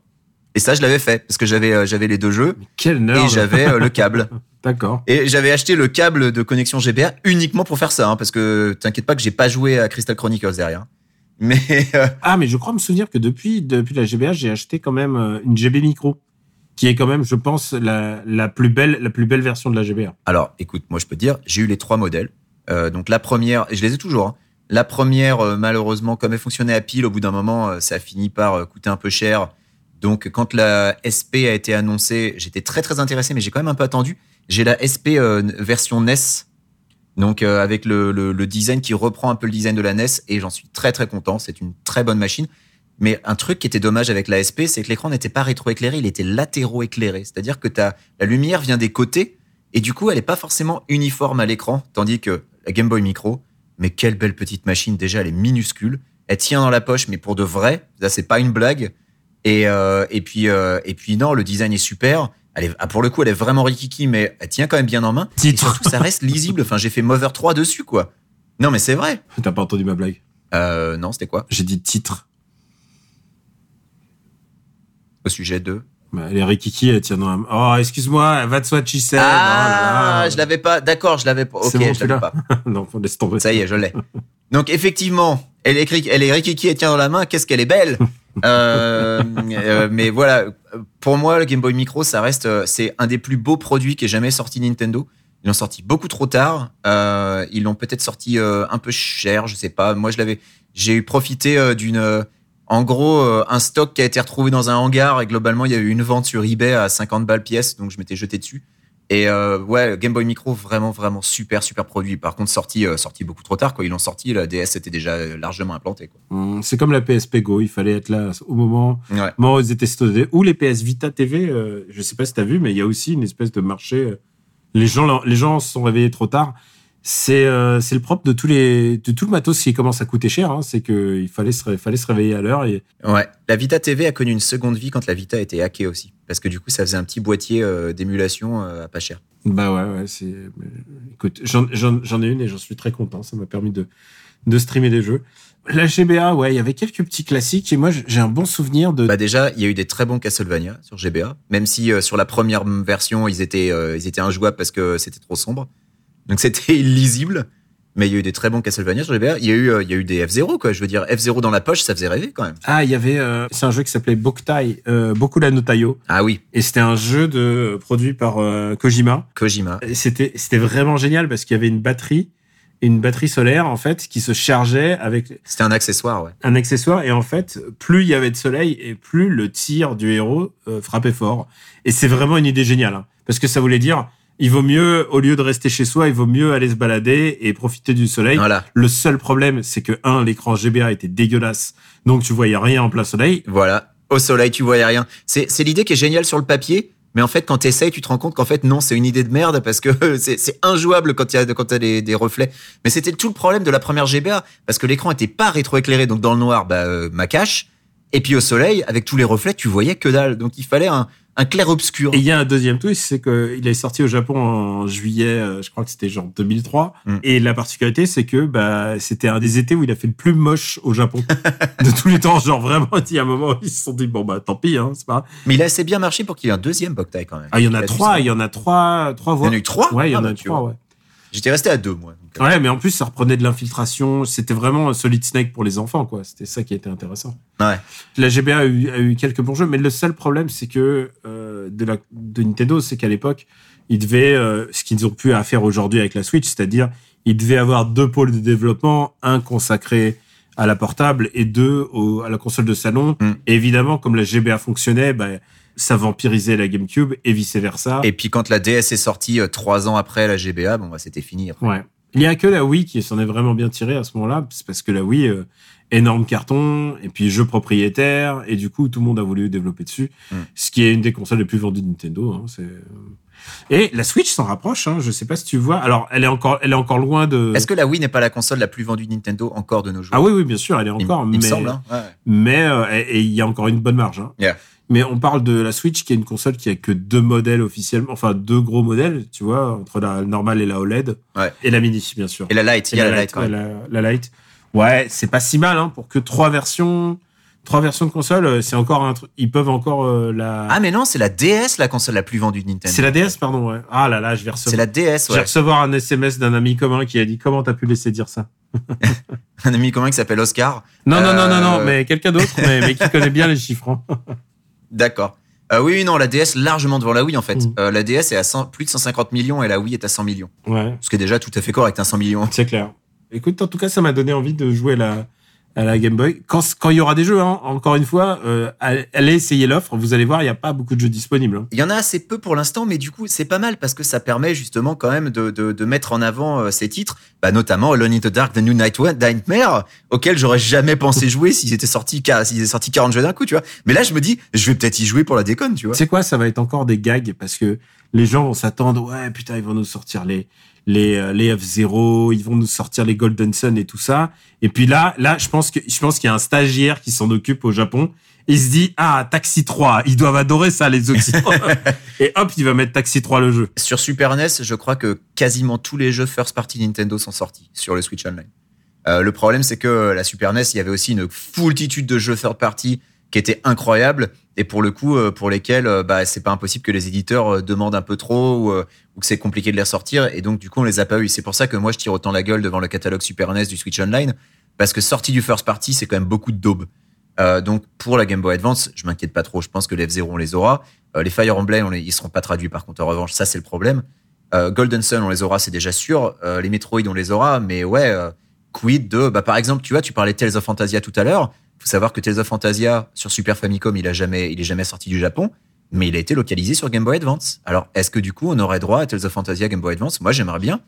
S5: Et ça, je l'avais fait parce que j'avais euh, j'avais les deux jeux
S4: quel nerd
S5: et j'avais euh, le câble.
S4: D'accord.
S5: Et j'avais acheté le câble de connexion GBA uniquement pour faire ça, hein, parce que t'inquiète pas que j'ai pas joué à Crystal Chronicles derrière. Mais euh,
S4: Ah, mais je crois me souvenir que depuis, depuis la GBA, j'ai acheté quand même une GB Micro, qui est quand même, je pense, la, la plus belle, la plus belle version de la GBA.
S5: alors, écoute, moi je peux te dire, j'ai eu les trois modèles. Euh, donc la première, et je les ai toujours. hein. La première, malheureusement, comme elle fonctionnait à pile, au bout d'un moment, ça a fini par coûter un peu cher. Donc quand la SP a été annoncée, j'étais très très intéressé, mais j'ai quand même un peu attendu. J'ai la SP euh, version NES, donc euh, avec le, le, design qui reprend un peu le design de la NES, et j'en suis très très content. C'est une très bonne machine. Mais un truc qui était dommage avec la SP, c'est que l'écran n'était pas rétroéclairé, il était latéro-éclairé. C'est-à-dire que la lumière vient des côtés, et du coup, elle n'est pas forcément uniforme à l'écran, tandis que la Game Boy Micro, mais quelle belle petite machine, déjà, elle est minuscule, elle tient dans la poche, mais pour de vrai, ça c'est pas une blague. Et, euh, et puis euh, et puis non, le design est super. Elle est, ah, pour le coup, elle est vraiment rikiki, mais elle tient quand même bien en main. Et
S4: Titre.
S5: surtout, ça reste lisible. Enfin, j'ai fait Mover 3 dessus, quoi. Non, mais c'est vrai.
S4: T'as pas entendu ma blague?
S5: Euh, non, c'était quoi?
S4: J'ai dit titre.
S5: Au sujet de?
S4: Bah, les Rikiki, elles tiennent dans la... Oh, excuse-moi, that's what she said.
S5: Ah,
S4: Oh là
S5: je l'avais pas. D'accord, je l'avais pas. Ok,
S4: C'est bon,
S5: je l'avais pas.
S4: non, faut laisser tomber.
S5: Ça y est, je l'ai. Donc effectivement, elle est, elle est rikiki, elle tient dans la main. Qu'est-ce qu'elle est belle. Euh, euh, mais voilà, pour moi, le Game Boy Micro, ça reste, euh, c'est un des plus beaux produits qui ait jamais sorti Nintendo. Ils l'ont sorti beaucoup trop tard. Euh, ils l'ont peut-être sorti euh, un peu cher, je sais pas. Moi, je l'avais, j'ai eu profité d'une, en gros, un stock qui a été retrouvé dans un hangar et globalement, il y a eu une vente sur eBay à 50 balles pièce, donc je m'étais jeté dessus. Et euh, ouais, Game Boy Micro, vraiment, vraiment super, super produit. Par contre, sorti, euh, sorti beaucoup trop tard. Quand ils l'ont sorti, la DS était déjà euh, largement implantée. Quoi.
S4: Hum, C'est comme la PSP Go, il fallait être là au moment,
S5: Ouais.
S4: au moment où ils étaient stockés. Ou les PS Vita TV, euh, je sais pas si t'as vu, mais il y a aussi une espèce de marché. les gens, les gens se sont réveillés trop tard. C'est euh, c'est le propre de tous les de tout le matos qui commence à coûter cher. Hein, c'est que il fallait se fallait se réveiller à l'heure et
S5: Ouais. La Vita TV a connu une seconde vie quand la Vita a été hackée aussi. Parce que du coup, ça faisait un petit boîtier euh, d'émulation euh, à pas cher.
S4: Bah ouais, ouais, c'est. Écoute, j'en- ai une et j'en suis très content. Ça m'a permis de, de streamer des jeux. La GBA, ouais, il y avait quelques petits classiques et moi j'ai un bon souvenir de.
S5: Bah déjà, il y a eu des très bons Castlevania sur GBA, même si euh, sur la première version, ils étaient, euh, ils étaient injouables parce que c'était trop sombre. Donc c'était illisible. Mais il y a eu des très bons Castlevania sur GBA. Il y a eu, euh, il y a eu des F0, quoi. Je veux dire, F0 dans la poche, ça faisait rêver quand même.
S4: Ah, il y avait. euh, c'est un jeu qui s'appelait Boktai, euh, Bokura no Tayo,
S5: Ah oui,
S4: et c'était un jeu de produit par euh, Kojima.
S5: Kojima.
S4: Et C'était c'était vraiment génial parce qu'il y avait une batterie, une batterie solaire en fait qui se chargeait avec
S5: C'était un accessoire, ouais.
S4: un accessoire et en fait plus il y avait de soleil et plus le tir du héros euh, frappait fort et c'est vraiment une idée géniale hein, parce que ça voulait dire il vaut mieux au lieu de rester chez soi il vaut mieux aller se balader et profiter du soleil
S5: Voilà.
S4: le seul problème c'est que un l'écran GBA était dégueulasse donc tu voyais rien en plein soleil
S5: Voilà. Au soleil, tu voyais rien. C'est, c'est l'idée qui est géniale sur le papier. Mais en fait, quand tu essayes, tu te rends compte qu'en fait, non, c'est une idée de merde parce que c'est, c'est injouable quand il y a, quand t'as des, des reflets. Mais c'était tout le problème de la première GBA parce que l'écran était pas rétroéclairé. Donc, dans le noir, bah, euh, ma cache. Et puis, au soleil, avec tous les reflets, tu voyais que dalle. Donc, il fallait un, un clair-obscur.
S4: Et il y a un deuxième twist, c'est qu'il est sorti au Japon en juillet, euh, je crois que c'était genre 2003.
S5: Mm.
S4: Et la particularité, c'est que bah, c'était un des étés où il a fait le plus moche au Japon de tous les temps. Genre vraiment, il y a un moment où ils se sont dit, bon bah tant pis, hein, c'est pas grave.
S5: Mais il a assez bien marché pour qu'il y ait un deuxième Boktai quand même.
S4: Ah, il y en a trois, il y en a trois, trois
S5: Il y
S4: voix.
S5: en a eu trois
S4: Ouais, il y en
S5: Ah,
S4: a eu trois, ouais.
S5: J'étais resté à deux, moi. Donc, euh,
S4: Ouais, mais en plus, ça reprenait de l'infiltration. C'était vraiment un Solid Snake pour les enfants, quoi. C'était ça qui était intéressant.
S5: Ouais.
S4: La GBA a eu, a eu quelques bons jeux, mais le seul problème, c'est que euh, de, la, de Nintendo, c'est qu'à l'époque, ils devaient, euh, ce qu'ils ont pu à faire aujourd'hui avec la Switch, c'est-à-dire, ils devaient avoir deux pôles de développement, un consacré à la portable et deux au- à la console de salon.
S5: Mm.
S4: Et évidemment, comme la GBA fonctionnait, bah, ça vampirisait la GameCube et vice versa.
S5: Et puis, quand la DS est sortie euh, trois ans après la GBA, bon, bah, c'était fini. après.
S4: Ouais. Il y a que la Wii qui s'en est vraiment bien tirée à ce moment-là, c'est parce que la Wii, euh, énorme carton, et puis jeu propriétaire, et du coup, tout le monde a voulu développer dessus,
S5: Mm.
S4: ce qui est une des consoles les plus vendues de Nintendo. Hein, c'est... Et la Switch s'en rapproche, hein, je sais pas si tu vois. Alors, elle est encore, elle est encore loin de...
S5: Est-ce que la Wii n'est pas la console la plus vendue de Nintendo encore de nos jours?
S4: Ah oui, oui, bien sûr, elle est
S5: Il-
S4: encore,
S5: il,
S4: mais...
S5: me semble. Hein. Ouais.
S4: mais euh, et et il y a encore une bonne marge. Hein.
S5: Yeah.
S4: Mais on parle de la Switch qui est une console qui a que deux modèles officiellement, enfin deux gros modèles, tu vois, entre la normale et la OLED.
S5: Ouais.
S4: Et la mini, bien sûr.
S5: Et la Lite, il y a la Lite quand
S4: ouais,
S5: même.
S4: la, la Lite. Ouais, c'est pas si mal hein, pour que trois versions, trois versions de console, euh, c'est encore un truc. Ils peuvent encore euh, la.
S5: Ah mais non, c'est la DS la console la plus vendue de Nintendo.
S4: c'est la DS, pardon. Ouais. Ah là là, je vais
S5: C'est
S4: recevoir.
S5: la DS,
S4: Je vais recevoir un SMS d'un ami commun qui a dit comment t'as pu laisser dire ça?
S5: Un ami commun qui s'appelle Oscar.
S4: Non non non non non,
S5: Euh,
S4: mais quelqu'un d'autre, mais, mais qui connaît bien les chiffres. hein.
S5: D'accord. Euh, oui, oui, non, la DS largement devant la Wii en fait.
S4: Mm.
S5: Euh, la DS est à 100 plus de 150 millions et la Wii est à 100 millions.
S4: Ouais.
S5: Ce qui est déjà tout à fait correct, un 100 millions.
S4: C'est clair. Écoute, en tout cas, ça m'a donné envie de jouer la, à la Game Boy. Quand, quand il y aura des jeux, hein, encore une fois, euh, allez essayer l'offre. Vous allez voir, il n'y a pas beaucoup de jeux disponibles. hein.
S5: Il y en a assez peu pour l'instant, mais du coup, c'est pas mal parce que ça permet justement quand même de, de, de mettre en avant euh, ces titres, bah, notamment Alone in the Dark, The New Night Nightmare, auquel j'aurais jamais pensé jouer s'ils étaient sortis, s'ils étaient sortis 40 jeux d'un coup, tu vois. Mais là, je me dis, je vais peut-être y jouer pour la déconne, tu vois.
S4: C'est quoi? Ça va être encore des gags parce que les gens vont s'attendre. Ouais, putain, ils vont nous sortir les les euh, les F0, ils vont nous sortir les Golden Sun et tout ça. Et puis là, là, je pense que je pense qu'il y a un stagiaire qui s'en occupe au Japon. Il se dit ah Taxi 3, ils doivent adorer ça les Occidentaux. et hop, il va mettre Taxi 3 le jeu.
S5: Sur Super NES, je crois que quasiment tous les jeux first party Nintendo sont sortis sur le Switch Online. Euh, le problème, c'est que la Super NES, il y avait aussi une foultitude de jeux third party qui étaient incroyables et pour le coup, euh, pour lesquels euh, bah, c'est pas impossible que les éditeurs euh, demandent un peu trop ou, que c'est compliqué de les ressortir et donc du coup, on les a pas eu. C'est pour ça que moi, je tire autant la gueule devant le catalogue Super NES du Switch Online parce que sortie du first party, c'est quand même beaucoup de daubes. Euh, donc pour la Game Boy Advance, je m'inquiète pas trop. Je pense que les F0 on les aura. Les Fire Emblem, on les, ils seront pas traduits par contre. En revanche, ça c'est le problème. Golden Sun, on les aura, c'est déjà sûr. Les Metroid, on les aura, mais ouais, quid de, bah par exemple, tu vois, tu parlais de Tales of Fantasia tout à l'heure. Faut savoir que Tales of Fantasia sur Super Famicom, il a jamais, il est jamais sorti du Japon, mais il a été localisé sur Game Boy Advance. Alors est-ce que du coup on aurait droit à Tales of Fantasia Game Boy Advance? Moi, j'aimerais bien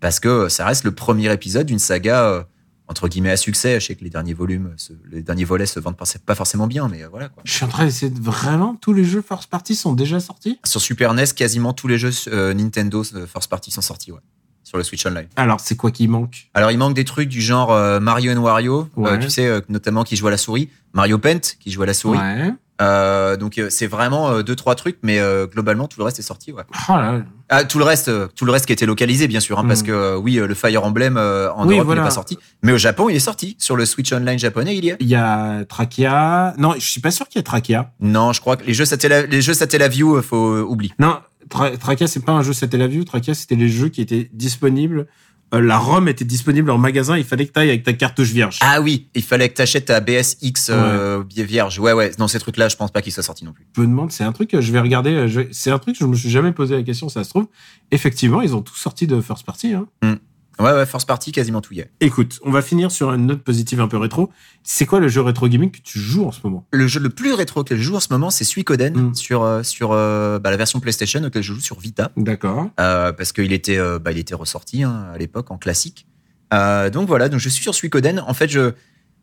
S5: parce que ça reste le premier épisode d'une saga euh, entre guillemets à succès. Je sais que les derniers volumes, se- les derniers volets se vendent pas- forcément bien, mais euh, voilà quoi.
S4: Je suis en train d'essayer de vraiment tous les jeux first party sont déjà sortis?
S5: Sur Super NES, quasiment tous les jeux euh, Nintendo First Party sont sortis, ouais, sur le Switch Online.
S4: Alors c'est quoi qui manque?
S5: Alors, il manque des trucs du genre euh, Mario and Wario,
S4: Ouais.
S5: euh, tu sais, euh, notamment qui joue à la souris. Mario Paint, qui joue à la souris.
S4: Ouais.
S5: Donc, c'est vraiment deux, trois trucs, mais globalement, tout le reste est sorti, ouais.
S4: Oh là.
S5: Ah, tout le reste, tout le reste qui était localisé, bien sûr, hein,
S4: Mm.
S5: parce que euh, oui, le Fire Emblem en
S4: Oui,
S5: Europe
S4: voilà.
S5: n'est pas sorti, mais au Japon, il est sorti. Sur le Switch Online japonais, il y est.
S4: Il y a Trakia. Non, je suis pas sûr qu'il y ait Trakia.
S5: Non, je crois que les jeux Satella, les jeux Satellaview, faut oublier.
S4: Non, Tra- Trakia, c'est pas un jeu Satellaview. Trakia, c'était les jeux qui étaient disponibles. Euh, la ROM était disponible en magasin. Il fallait que tu ailles avec ta cartouche vierge.
S5: Ah oui, il fallait que t'achètes ta BSX euh, vierge. Ouais, ouais. Non, ces trucs-là, je pense pas qu'ils soient sortis non plus.
S4: Je me demande, c'est un truc que je vais regarder. euh, C'est un truc que je me suis jamais posé la question. Ça se trouve, effectivement, ils ont tous sorti de first party. Hein.
S5: Ouais, ouais, First Party, quasiment tout y est.
S4: Écoute, on va finir sur une note positive un peu rétro. C'est quoi le jeu rétro gaming que tu joues en ce moment?
S5: Le jeu le plus rétro que je joue en ce moment, c'est Suikoden
S4: Mm.
S5: sur euh, sur euh, bah, la version PlayStation auquel je joue sur Vita
S4: D'accord.
S5: euh, parce qu'il était bah, il était ressorti hein, à l'époque en classique. Euh, donc voilà, donc je suis sur Suikoden. En fait, je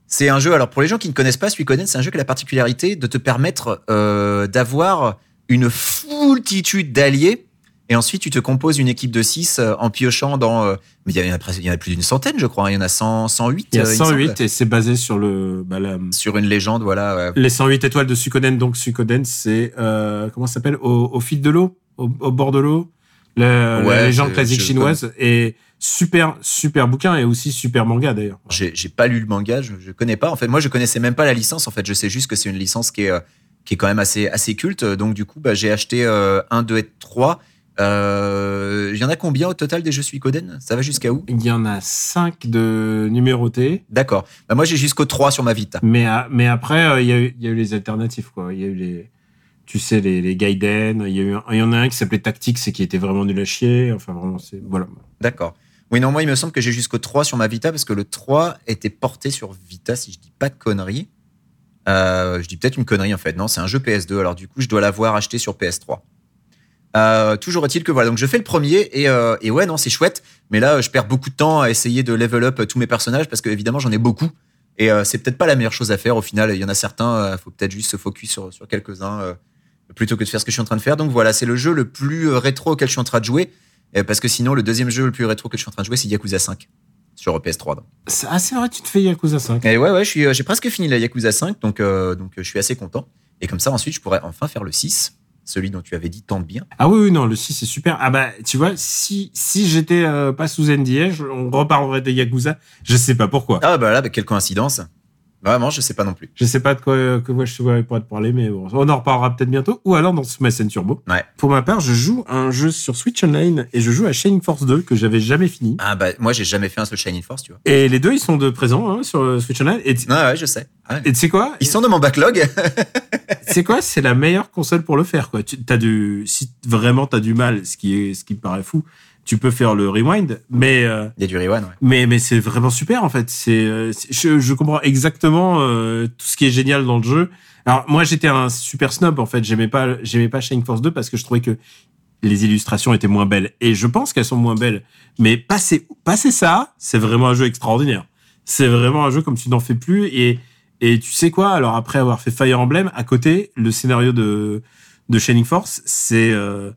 S5: c'est un jeu. Alors pour les gens qui ne connaissent pas Suikoden, c'est un jeu qui a la particularité de te permettre euh, d'avoir une foultitude d'alliés. Et ensuite, tu te composes une équipe de 6 en piochant dans. euh, mais il y en a, plus d'une centaine, je crois. hein. Il y en a 100, 108.
S4: Il y a
S5: euh, me semble.
S4: 108 et c'est basé sur le bah, la-
S5: Sur une légende, voilà. ouais.
S4: les 108 étoiles de Suikoden. Donc Suikoden, c'est euh, comment ça s'appelle? Au, au fil de l'eau, au, au bord de l'eau, la, légende classique chinoise et super super bouquin et aussi super manga d'ailleurs.
S5: J'ai pas lu le manga, je, je connais pas. En fait, moi, je connaissais même pas la licence. En fait, je sais juste que c'est une licence qui est euh, qui est quand même assez assez culte. Donc du coup, bah, j'ai acheté euh, 1, 2 et 3. Euh, Il y en a combien au total des jeux Suikoden? Ça va jusqu'à où?
S4: Il y en a 5 de numérotés.
S5: D'accord. Bah, moi, j'ai jusqu'au 3 sur ma Vita.
S4: Mais, à- mais après, euh, il y, a eu- il y a eu les alternatives, quoi. Il y a eu les, tu sais, les, les Gaiden. Il y, a eu un- il y en a un qui s'appelait Tactics et qui était vraiment nul à chier. Enfin, vraiment, c'est, voilà.
S5: D'accord. Oui, non, moi, il me semble que j'ai jusqu'au 3 sur ma Vita parce que le 3 était porté sur Vita, si je dis pas de conneries. Euh, je dis peut-être une connerie en fait. Non, c'est un jeu PS2. Alors du coup, je dois l'avoir acheté sur PS3. Euh, toujours est-il que voilà, donc je fais le premier et, euh, et ouais, non, c'est chouette. Mais là, je perds beaucoup de temps à essayer de level up tous mes personnages parce que évidemment, j'en ai beaucoup. Et euh, c'est peut-être pas la meilleure chose à faire. Au final, il y en a certains, faut peut-être juste se focus sur, sur quelques-uns plutôt que de faire ce que je suis en train de faire. Donc voilà, c'est le jeu le plus rétro auquel je suis en train de jouer. Parce que sinon, le deuxième jeu le plus rétro que je suis en train de jouer, c'est Yakuza 5 sur PS3. donc.
S4: C'est- Ah, c'est vrai, tu te fais Yakuza 5.
S5: Et ouais, ouais, j'ai presque fini la Yakuza 5, donc, donc je suis assez content. Et comme ça, ensuite, je pourrais enfin faire le 6, celui dont tu avais dit tant de bien.
S4: Ah oui, oui, non, le 6 c'est super. Ah bah, tu vois, si, si j'étais euh, pas sous NDA, je- on reparlerait des Yakuza. Je sais pas pourquoi.
S5: Ah bah là, bah, quelle coïncidence. Vraiment, je sais pas non plus.
S4: Je sais pas de quoi, euh, que moi je pourrais te parler, mais bon, on en reparlera peut-être bientôt. Ou alors dans Smash Turbo.
S5: Ouais.
S4: Pour ma part, je joue à un jeu sur Switch Online et je joue à Shining Force 2 que j'avais jamais fini.
S5: Ah bah moi, j'ai jamais fait un seul Shining Force, tu vois.
S4: Et les deux, ils sont de présent hein, sur euh, Switch Online. Et
S5: Ouais, ouais, je sais. Ouais.
S4: et tu sais quoi?
S5: Ils sont dans mon backlog.
S4: C'est quoi? C'est la meilleure console pour le faire. Quoi. Tu as du, si vraiment t'as du mal, ce qui est, ce qui me paraît fou, tu peux faire le rewind, mais euh,
S5: Il y a du rewind, ouais.
S4: mais mais c'est vraiment super en fait. C'est, euh, c'est- je, je comprends exactement euh, tout ce qui est génial dans le jeu. Alors moi j'étais un super snob en fait. J'aimais pas j'aimais pas Shining Force 2 parce que je trouvais que les illustrations étaient moins belles et je pense qu'elles sont moins belles. Mais passer passer ça, c'est vraiment un jeu extraordinaire. C'est vraiment un jeu comme tu n'en fais plus et et tu sais quoi? Alors après avoir fait Fire Emblem, à côté, le scénario de de Shining Force, c'est euh,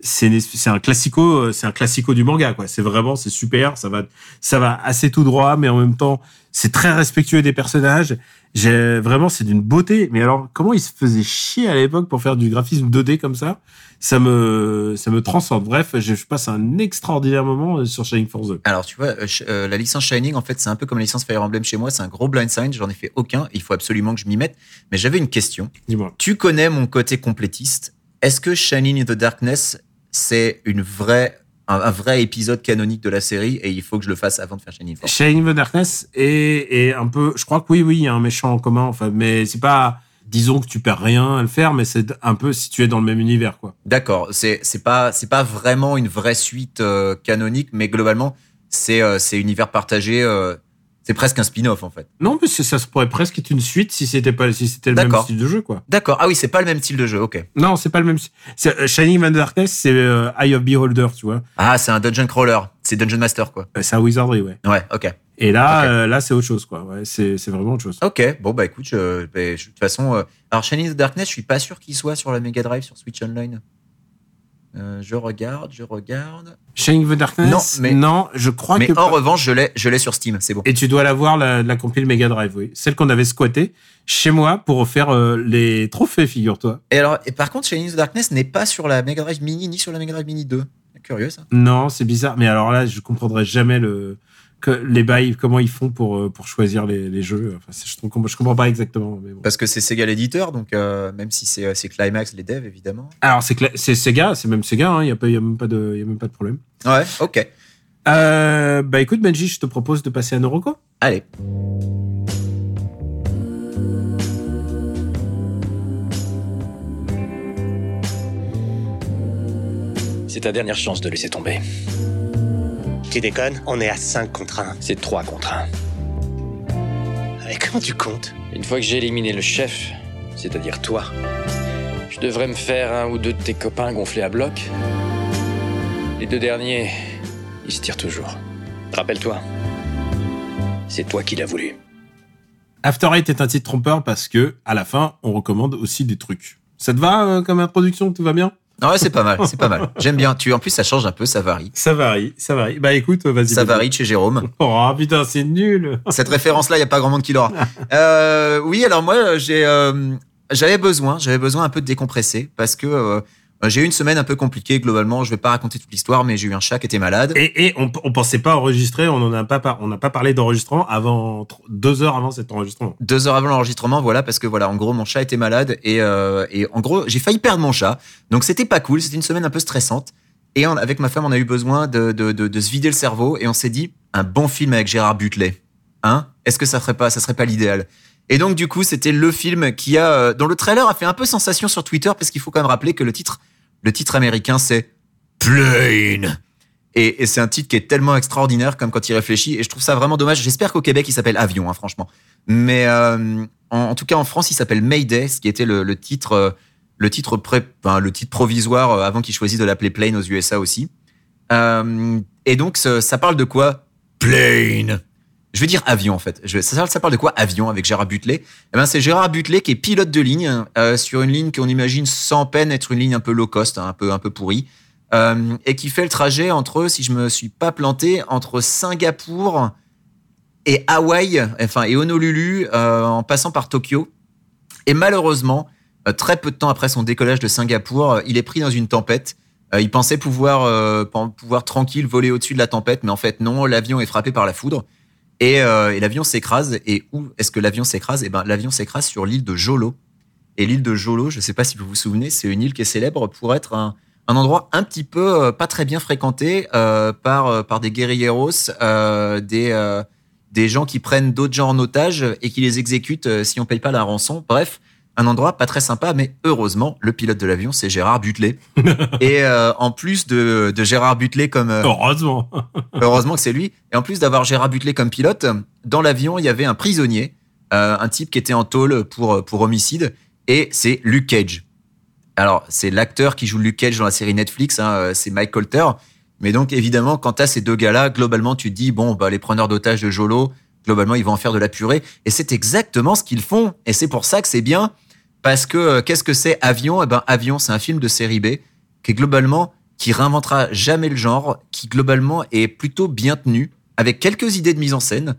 S4: c'est un classico, euh, c'est un classico du manga quoi. C'est vraiment c'est super, ça va ça va assez tout droit, mais en même temps c'est très respectueux des personnages. J'ai vraiment c'est d'une beauté. Mais alors comment ils se faisaient chier à l'époque pour faire du graphisme 2D comme ça? Ça me ça me transcende. Bref, je je passe un extraordinaire moment euh, sur Shining Force 2.
S5: Alors tu vois, euh, euh, la licence Shining, en fait, c'est un peu comme la licence Fire Emblem chez moi. C'est un gros blind sign. J'en ai fait aucun. Il faut absolument que je m'y mette. Mais j'avais une question.
S4: Dis-moi.
S5: Tu connais mon côté complétiste. Est-ce que Shining in the Darkness, c'est une vraie, un, un vrai épisode canonique de la série et il faut que je le fasse avant de faire Shining Force
S4: Shining the Darkness est, est un peu, je crois que oui, oui, il y a un méchant en commun, enfin, mais c'est pas, disons que tu perds rien à le faire, mais c'est un peu situé dans le même univers, quoi.
S5: D'accord. C'est c'est pas c'est pas vraiment une vraie suite euh, canonique, mais globalement c'est euh, c'est univers partagé. euh, c'est presque un spin-off en fait.
S4: Non, mais ça se pourrait presque être une suite si c'était pas, si c'était le même style de jeu, quoi.
S5: D'accord. Ah oui, c'est pas le même style de jeu. Ok.
S4: Non, c'est pas le même. euh, Shining the Darkness, c'est euh, Eye of Beholder, tu vois.
S5: Ah, c'est un dungeon crawler. C'est Dungeon Master quoi.
S4: Euh, C'est un Wizardry, ouais.
S5: Ouais. Ok.
S4: Et là, euh, là, c'est autre chose, quoi. Ouais, c'est, c'est vraiment autre chose.
S5: Ok. Bon bah écoute, je, je- de toute façon, euh, alors Shining Darkness, je suis pas sûr qu'il soit sur la Mega Drive sur Switch Online. Euh, je regarde, je regarde.
S4: Shining the Darkness,
S5: Non, mais-
S4: non, je crois
S5: Mais
S4: que.
S5: en
S4: pas.
S5: revanche, je l'ai, je l'ai sur Steam. C'est bon.
S4: Et tu dois l'avoir, la, la compile Mega Drive, oui. Celle qu'on avait squattée chez moi pour faire euh, les trophées, figure-toi.
S5: Et alors, et par contre, Shining in the Darkness n'est pas sur la Mega Drive Mini ni sur la Mega Drive Mini 2. Curieux ça.
S4: Non, c'est bizarre. Mais alors là, je comprendrai jamais le que les bails, comment ils font pour euh, pour choisir les, les jeux. Enfin, je, comprends- je comprends pas exactement. Mais bon.
S5: Parce que c'est Sega l'éditeur, donc euh, même si c'est, c'est Climax les devs évidemment.
S4: Alors c'est Sega, c'est même Sega. hein, Il y a pas, il y a même pas de, il y a même pas de problème.
S5: Ouais. Ok.
S4: Euh, bah écoute Benji, je te propose de passer à Noroko.
S5: Allez.
S3: C'est ta dernière chance de laisser tomber.
S6: Tu déconnes On est à 5 contre 1.
S3: C'est 3 contre 1.
S6: Et comment tu comptes?
S3: Une fois que j'ai éliminé le chef, c'est-à-dire toi, je devrais me faire un ou deux de tes copains gonflés à bloc. Les deux derniers, ils se tirent toujours. Rappelle-toi, c'est toi qui l'as voulu.
S4: After Eight est un titre trompeur parce que à la fin, on recommande aussi des trucs. Ça te va euh, comme introduction? Tout va bien?
S5: Ouais, c'est pas mal, c'est pas mal. J'aime bien. Tu, en plus, ça change un peu, ça varie.
S4: Ça varie, ça varie. Bah écoute, vas-y.
S5: Ça varie chez Jérôme.
S4: Oh putain, c'est nul.
S5: Cette référence-là, il y a pas grand monde qui l'aura. Euh, oui, alors moi, j'ai, euh, j'avais besoin, j'avais besoin un peu de décompresser parce que euh, j'ai eu une semaine un peu compliquée globalement. Je vais pas raconter toute l'histoire, mais j'ai eu un chat qui était malade.
S4: Et, et on, on pensait pas enregistrer, on en a pas, on n'a pas parlé d'enregistrement avant deux heures avant cet enregistrement.
S5: Deux heures avant l'enregistrement, voilà, parce que voilà, en gros, mon chat était malade et, euh, et en gros, j'ai failli perdre mon chat. Donc c'était pas cool, c'était une semaine un peu stressante. Et on- avec ma femme, on a eu besoin de, de, de, de se vider le cerveau et on s'est dit un bon film avec Gérard Butler, hein? Est-ce que ça serait pas, ça serait pas l'idéal? Et donc du coup, c'était le film qui a, euh, dont le trailer a fait un peu sensation sur Twitter parce qu'il faut quand même rappeler que le titre, le titre américain, c'est Plane. Et, c'est un titre qui est tellement extraordinaire comme quand il réfléchit. Et je trouve ça vraiment dommage. J'espère qu'au Québec, il s'appelle Avion, hein, franchement. Mais euh, en, tout cas, en France, il s'appelle Mayday, ce qui était le, titre euh, le titre, pré, le titre provisoire euh, avant qu'il choisisse de l'appeler Plane aux USA aussi. Et donc, ça parle de quoi? Plane je veux dire avion en fait. Ça, ça parle de quoi Avion avec Gérard Butlet. Eh ben c'est Gérard Butlet qui est pilote de ligne euh, sur une ligne qu'on imagine sans peine être une ligne un peu low cost, hein, un peu un peu pourrie, euh, et qui fait le trajet entre, si je me suis pas planté, entre Singapour et Hawaï, enfin et Honolulu, euh, en passant par Tokyo. Et malheureusement, très peu de temps après son décollage de Singapour, il est pris dans une tempête. Il pensait pouvoir pouvoir tranquille voler au-dessus de la tempête, mais en fait non, l'avion est frappé par la foudre. Et, euh, et l'avion s'écrase. Et où est-ce que l'avion s'écrase? Eh ben, l'avion s'écrase sur l'île de Jolo. Et l'île de Jolo, je ne sais pas si vous vous souvenez, c'est une île qui est célèbre pour être un, endroit un petit peu euh, pas très bien fréquenté euh, par par des guerrilleros, des des gens qui prennent d'autres gens en otage et qui les exécutent si on paye pas la rançon. Bref, un endroit pas très sympa, mais heureusement, le pilote de l'avion, c'est Gérard Butlet. et euh, en plus de, de Gérard Butlet comme euh,
S4: Heureusement.
S5: Heureusement que c'est lui. Et en plus d'avoir Gérard Butlet comme pilote, dans l'avion, il y avait un prisonnier, euh, un type qui était en tôle pour, pour homicide, et c'est Luke Cage. Alors, c'est l'acteur qui joue Luke Cage dans la série Netflix, hein, c'est Mike Colter. Mais donc, évidemment, quand t'as ces deux gars-là, globalement, tu te dis, bon, bah, les preneurs d'otages de Jolo, globalement, ils vont en faire de la purée. Et c'est exactement ce qu'ils font. Et c'est pour ça que c'est bien, parce que euh, qu'est-ce que c'est Avion? Eh ben, Avion, c'est un film de série B qui est globalement qui réinventera jamais le genre, qui globalement est plutôt bien tenu, avec quelques idées de mise en scène,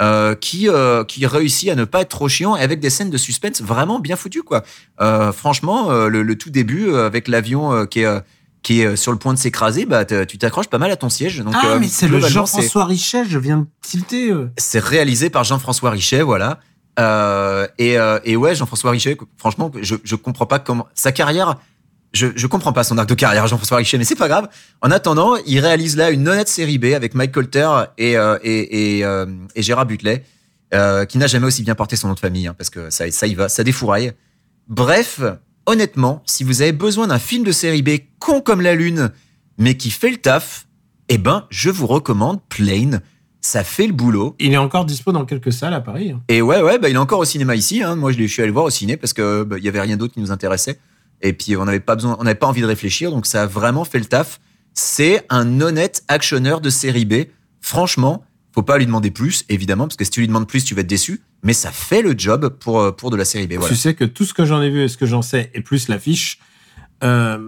S5: euh, qui euh, qui réussit à ne pas être trop chiant, et avec des scènes de suspense vraiment bien foutues quoi. Euh, franchement, le, le tout début avec l'avion qui est qui est sur le point de s'écraser, bah tu t'accroches pas mal à ton siège. Donc,
S4: ah, mais c'est le Jean-François Richet, je viens de tilter.
S5: c'est réalisé par Jean-François Richet, voilà. Euh, et, euh, et ouais, Jean-François Richet, franchement, je, je comprends pas comment sa carrière. Je, je comprends pas son arc de carrière, Jean-François Richet, mais c'est pas grave. En attendant, il réalise là une honnête série B avec Mike Colter et, euh, et, et, et Gérard Butlet, qui n'a jamais aussi bien porté son nom de famille, hein, parce que ça, ça y va, ça défouraille. Bref, honnêtement, si vous avez besoin d'un film de série B con comme la lune, mais qui fait le taf, eh ben, je vous recommande Plane. Ça fait le boulot.
S4: Il est encore dispo dans quelques salles à Paris. hein.
S5: Et ouais, ouais, bah, il est encore au cinéma ici. Hein. Moi, je, l'ai- je suis allé le voir au ciné parce que bah, il y avait rien d'autre qui nous intéressait. Et puis, on n'avait pas besoin, on n'avait pas envie de réfléchir, donc ça a vraiment fait le taf. C'est un honnête actionneur de série B. Franchement, faut pas lui demander plus, évidemment, parce que si tu lui demandes plus, tu vas être déçu. Mais ça fait le job pour euh, pour de la série B. Voilà.
S4: Tu sais que tout ce que j'en ai vu et ce que j'en sais, et plus l'affiche, euh,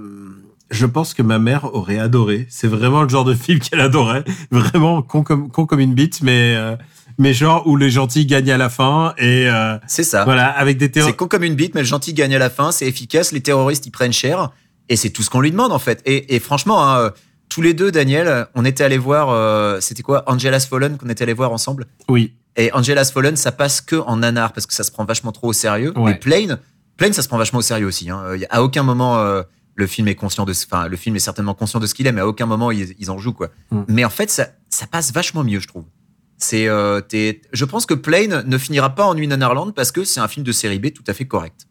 S4: je pense que ma mère aurait adoré. C'est vraiment le genre de film qu'elle adorait. Vraiment con comme, con comme une bite, mais, euh, mais genre où les gentils gagnent à la fin et euh,
S5: C'est ça.
S4: voilà, avec des théories.
S5: C'est con comme une bite, mais le gentil gagne à la fin, c'est efficace, les terroristes ils prennent cher, et c'est tout ce qu'on lui demande en fait. Et, et franchement, hein, euh, tous les deux, Daniel, on était allé voir, euh, c'était quoi, Angela's Fallen qu'on était allé voir ensemble?
S4: Oui.
S5: Et Angela's Fallen, ça passe que en nanar parce que ça se prend vachement trop au sérieux.
S4: Ouais.
S5: Et Plane, Plane, ça se prend vachement au sérieux aussi. Hein. À aucun moment, le film est conscient de, enfin, le film est certainement conscient de ce qu'il est, mais à aucun moment ils, ils en jouent quoi.
S4: Mm.
S5: Mais en fait, ça, ça passe vachement mieux, je trouve. C'est, euh, je pense que Plane ne finira pas en une Nanarland parce que c'est un film de série B tout à fait correct.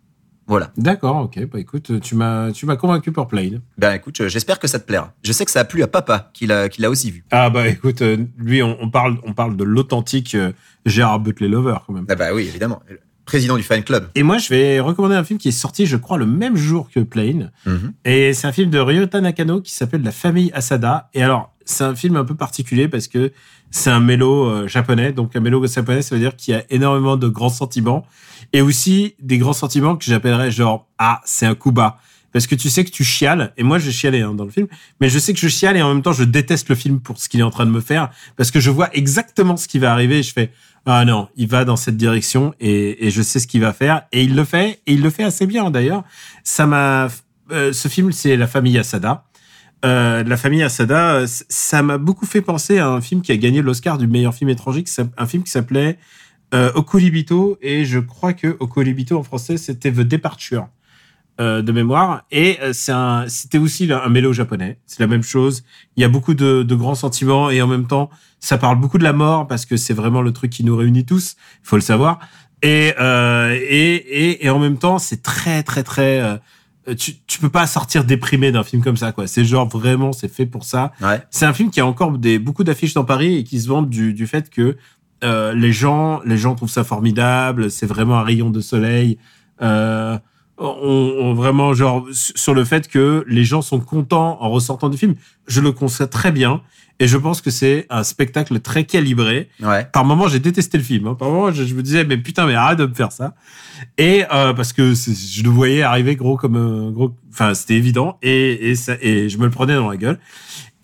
S5: Voilà.
S4: D'accord, ok. Bah écoute, tu m'as, tu m'as convaincu pour Plane.
S5: Ben écoute, je- j'espère que ça te plaira. Je sais que ça a plu à papa, qui l'a, qui l'a aussi vu.
S4: Ah bah écoute, euh, lui, on, on parle, on parle de l'authentique euh, Gérard Butler Lover quand même.
S5: Ah bah oui, évidemment. Président du fan club.
S4: Et moi, je vais recommander un film qui est sorti, je crois, le même jour que Plane.
S5: Mhm.
S4: Et c'est un film de Ryota Nakano qui s'appelle La famille Asada. Et alors, c'est un film un peu particulier parce que c'est un mélo euh, japonais. Donc, un mélo japonais, ça veut dire qu'il y a énormément de grands sentiments. Et aussi des grands sentiments que j'appellerais genre, ah, c'est un coup bas. Parce que tu sais que tu chiales, et moi je chialais hein, dans le film, mais je sais que je chiale et en même temps je déteste le film pour ce qu'il est en train de me faire, parce que je vois exactement ce qui va arriver et je fais, ah non, il va dans cette direction et, et je sais ce qu'il va faire, et il le fait, et il le fait assez bien d'ailleurs. Ça m'a, euh, ce film c'est La famille Asada. Euh, la famille Asada, ça m'a beaucoup fait penser à un film qui a gagné l'Oscar du meilleur film étranger, un film qui s'appelait euh, Okolibito, et je crois que Okolibito en français c'était The Departure euh, de mémoire. Et euh, c'est un, c'était aussi un mélo japonais. C'est la même chose. Il y a beaucoup de, de grands sentiments et en même temps, ça parle beaucoup de la mort parce que c'est vraiment le truc qui nous réunit tous. Il faut le savoir. Et euh, et, et et en même temps, c'est très très très. euh, tu tu peux pas sortir déprimé d'un film comme ça quoi. C'est genre vraiment c'est fait pour ça.
S5: Ouais.
S4: C'est un film qui a encore des beaucoup d'affiches dans Paris et qui se vendent du, du fait que euh, les gens les gens trouvent ça formidable. C'est vraiment un rayon de soleil. Euh, on, on vraiment genre sur le fait que les gens sont contents en ressortant du film. Je le constate très bien et je pense que c'est un spectacle très calibré.
S5: Ouais.
S4: Par moments, j'ai détesté le film. Hein. Par moments, je, je me disais mais putain mais arrête de me faire ça. Et euh, parce que je le voyais arriver gros comme gros. Enfin, c'était évident et et, ça, et je me le prenais dans la gueule.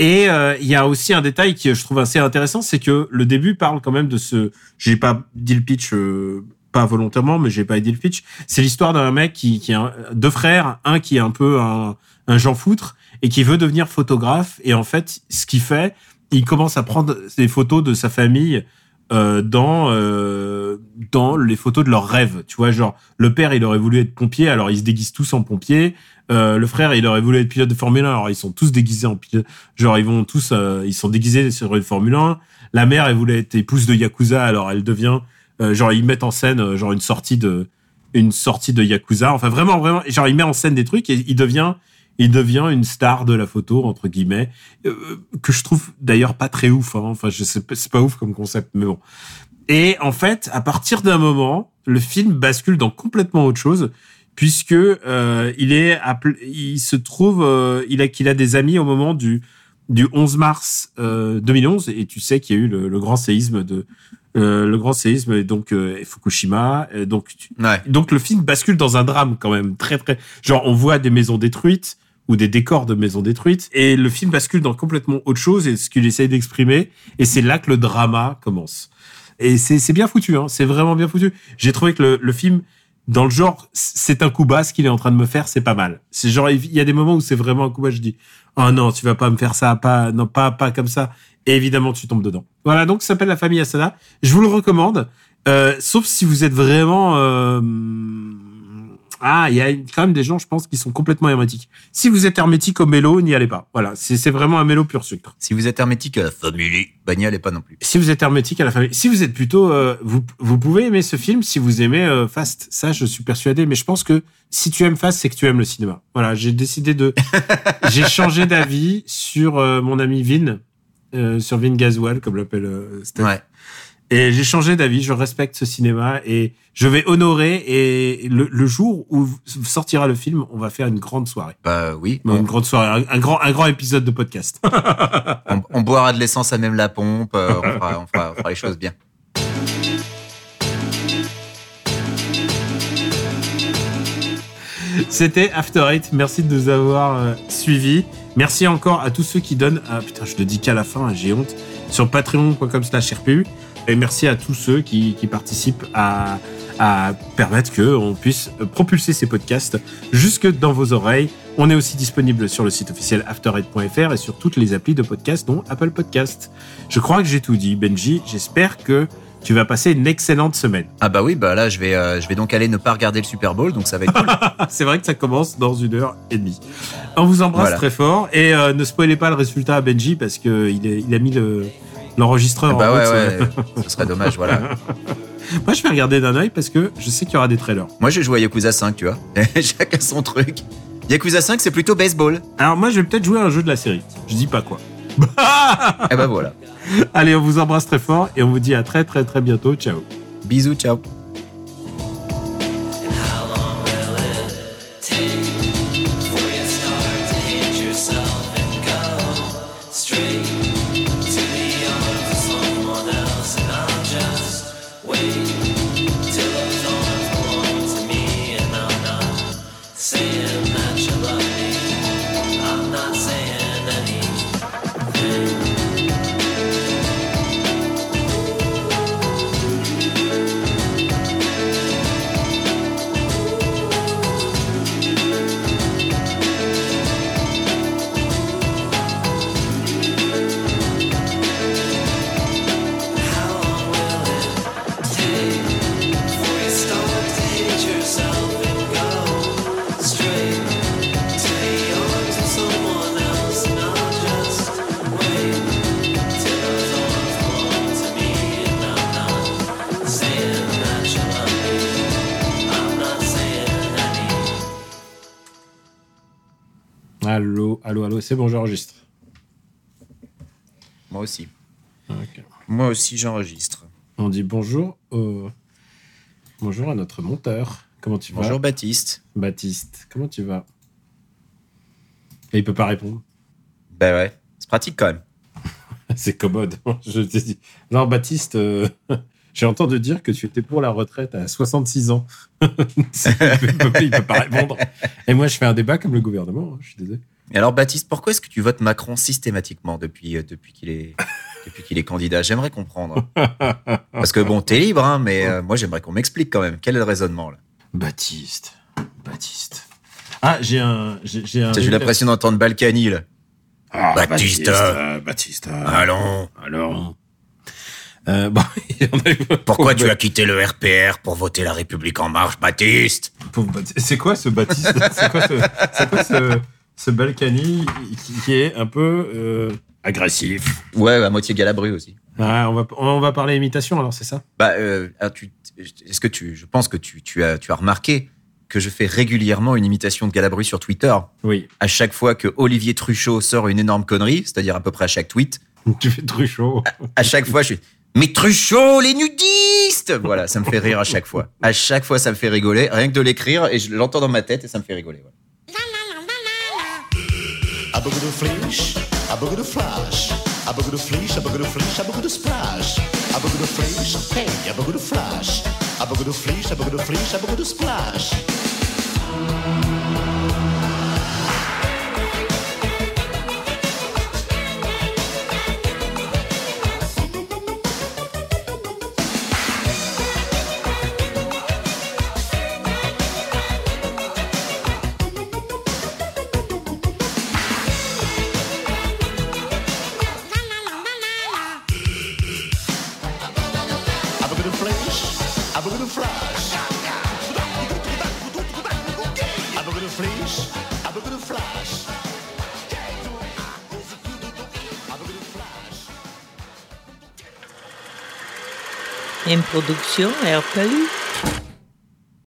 S4: Et euh, il y a aussi un détail qui je trouve assez intéressant, c'est que le début parle quand même de ce. J'ai pas dit le pitch, euh, pas volontairement, mais j'ai pas dit le pitch. C'est l'histoire d'un mec qui, qui a deux frères, un qui est un peu un, un Jean foutre et qui veut devenir photographe. Et en fait, ce qu'il fait, il commence à prendre des photos de sa famille euh, dans euh, dans les photos de leurs rêves. Tu vois, genre le père, il aurait voulu être pompier, alors ils se déguisent tous en pompier. Euh, le frère, il aurait voulu être pilote de Formule 1, alors ils sont tous déguisés en pilote. Genre ils vont tous, ils sont déguisés sur une Formule 1. La mère, elle voulait être épouse de Yakuza, alors elle devient, genre ils mettent en scène euh, genre une sortie de une sortie de Yakuza. Enfin vraiment, vraiment, genre il met en scène des trucs et il devient il devient une star de la photo entre guillemets euh, que je trouve d'ailleurs pas très ouf. Hein. Enfin, je sais pas, c'est pas ouf comme concept, mais bon. Et en fait, à partir d'un moment, le film bascule dans complètement autre chose, puisque euh, il est, il se trouve, euh, il a qu'il a des amis au moment du du 11 mars euh, 2011, et tu sais qu'il y a eu le, le grand séisme de euh, le grand séisme et donc euh, et Fukushima. Et donc tu-
S5: Ouais.
S4: donc le film bascule dans un drame quand même très très genre on voit des maisons détruites ou des décors de maisons détruites et le film bascule dans complètement autre chose et ce qu'il essaye d'exprimer et c'est là que le drama commence et c'est c'est bien foutu hein c'est vraiment bien foutu j'ai trouvé que le, le film dans le genre c'est un coup bas ce qu'il est en train de me faire c'est pas mal c'est genre il y a des moments où c'est vraiment un coup bas je dis oh non tu vas pas me faire ça pas non pas pas comme ça. Et évidemment tu tombes dedans. Voilà donc ça s'appelle la famille Asada je vous le recommande. Euh, sauf si vous êtes vraiment euh, ah il y a quand même des gens je pense qui sont complètement hermétiques si vous êtes hermétique au mélo n'y allez pas voilà c'est vraiment un mélo pur sucre
S5: Si vous êtes hermétique à la famille, bah n'y allez pas non plus.
S4: si vous êtes hermétique à la famille, si vous êtes plutôt, euh, vous, vous pouvez aimer ce film si vous aimez euh, Fast. Ça, je suis persuadé. Mais je pense que si tu aimes Fast, c'est que tu aimes le cinéma. Voilà, j'ai décidé de, j'ai changé d'avis sur euh, mon ami Vin, euh, sur Vin Gaswell, comme l'appelle euh, Steph.
S5: Ouais.
S4: Et j'ai changé d'avis. Je respecte ce cinéma et je vais honorer. Et le, le jour où sortira le film, on va faire une grande soirée.
S5: Bah oui.
S4: Une grande soirée, un, un grand, un grand épisode de podcast.
S5: on- on boira de l'essence à même la pompe. euh, on, fera, on fera- on fera les choses bien.
S4: C'était After Eight. Merci de nous avoir euh, suivis. Merci encore à tous ceux qui donnent. Ah putain, je le dis qu'à la fin, hein, j'ai honte. Sur patreon.com slash RPU. Et merci à tous ceux qui, qui participent à, à permettre qu'on puisse propulser ces podcasts jusque dans vos oreilles. On est aussi disponible sur le site officiel after8.fr et sur toutes les applis de podcast, dont Apple Podcast. Je crois que j'ai tout dit, Benji. J'espère que tu vas passer une excellente semaine.
S5: Ah bah oui, bah là je vais, euh, je vais donc aller ne pas regarder le Super Bowl, donc ça va être cool.
S4: C'est vrai que ça commence dans une heure et demie. On vous embrasse
S5: Voilà.
S4: très fort et euh, ne spoilez pas le résultat à Benji parce que il, est- il a mis le l'enregistreur
S5: bah
S4: en
S5: ouais,
S4: route.
S5: ouais, ce serait dommage, voilà.
S4: Moi, je vais regarder d'un œil parce que je sais qu'il y aura des trailers.
S5: Moi j'ai joué à Yakuza 5, tu vois. Chacun son truc. Yakuza 5, c'est plutôt baseball.
S4: Alors moi, je vais peut-être jouer à un jeu de la série. Je dis pas quoi.
S5: Et bah voilà.
S4: Allez, on vous embrasse très fort et on vous dit à très très très bientôt. Ciao.
S5: Bisous, ciao.
S4: Allô, allô. C'est bon, j'enregistre.
S5: Moi aussi.
S4: Ok.
S5: Moi aussi j'enregistre.
S4: On dit bonjour au... bonjour à notre monteur Comment tu vas?
S5: Bonjour Baptiste.
S4: Baptiste, comment tu vas? Et il peut pas répondre.
S5: Ben ouais, c'est pratique quand même.
S4: C'est commode. Je t'ai dit. Non, Baptiste, euh, j'ai entendu dire que tu étais pour la retraite à 66 ans. il, peut, il peut pas répondre. Et moi, je fais un débat comme le gouvernement. hein, Je suis désolé.
S5: Et alors Baptiste, pourquoi est-ce que tu votes Macron systématiquement depuis, euh, depuis qu'il est, depuis qu'il est candidat? J'aimerais comprendre. Parce que bon, t'es libre, hein, mais euh, moi j'aimerais qu'on m'explique quand même. Quel est le raisonnement là?
S4: Baptiste. Baptiste. Ah, j'ai un. J'ai un.
S5: Eu l'impression d'entendre Balkany là.
S4: Ah,
S5: Baptiste.
S4: Baptiste. euh,
S5: Allons,
S4: Alors. Euh, bon,
S5: pourquoi tu as quitté le RPR pour voter la République en marche, Baptiste?
S4: Baptiste. C'est quoi ce Baptiste? C'est quoi ce, ce, Balkany qui, est un peu euh, agressif
S5: Ouais, à moitié Galabru aussi.
S4: Ah, on, va, on va parler imitation alors, c'est ça?
S5: Bah, euh, est-ce que tu, je pense que tu, tu as, tu as remarqué que je fais régulièrement une imitation de Galabru sur Twitter.
S4: Oui.
S5: À chaque fois que Olivier Truchot sort une énorme connerie, c'est-à-dire à peu près à chaque tweet,
S4: Tu fais Truchot.
S5: à chaque fois, je suis Mais Truchot, les nudistes Voilà, ça me fait rire à chaque fois. À chaque fois, ça me fait rigoler. Rien que de l'écrire, et je l'entends dans ma tête, et ça me fait rigoler. voilà.
S7: A bug do flish, a bug do flash. A bug do flish, a do flish, a do splash. A bug do flish, hey, a bug do flash. A bug do flish, a do flish, a do splash.
S8: Une production RPU.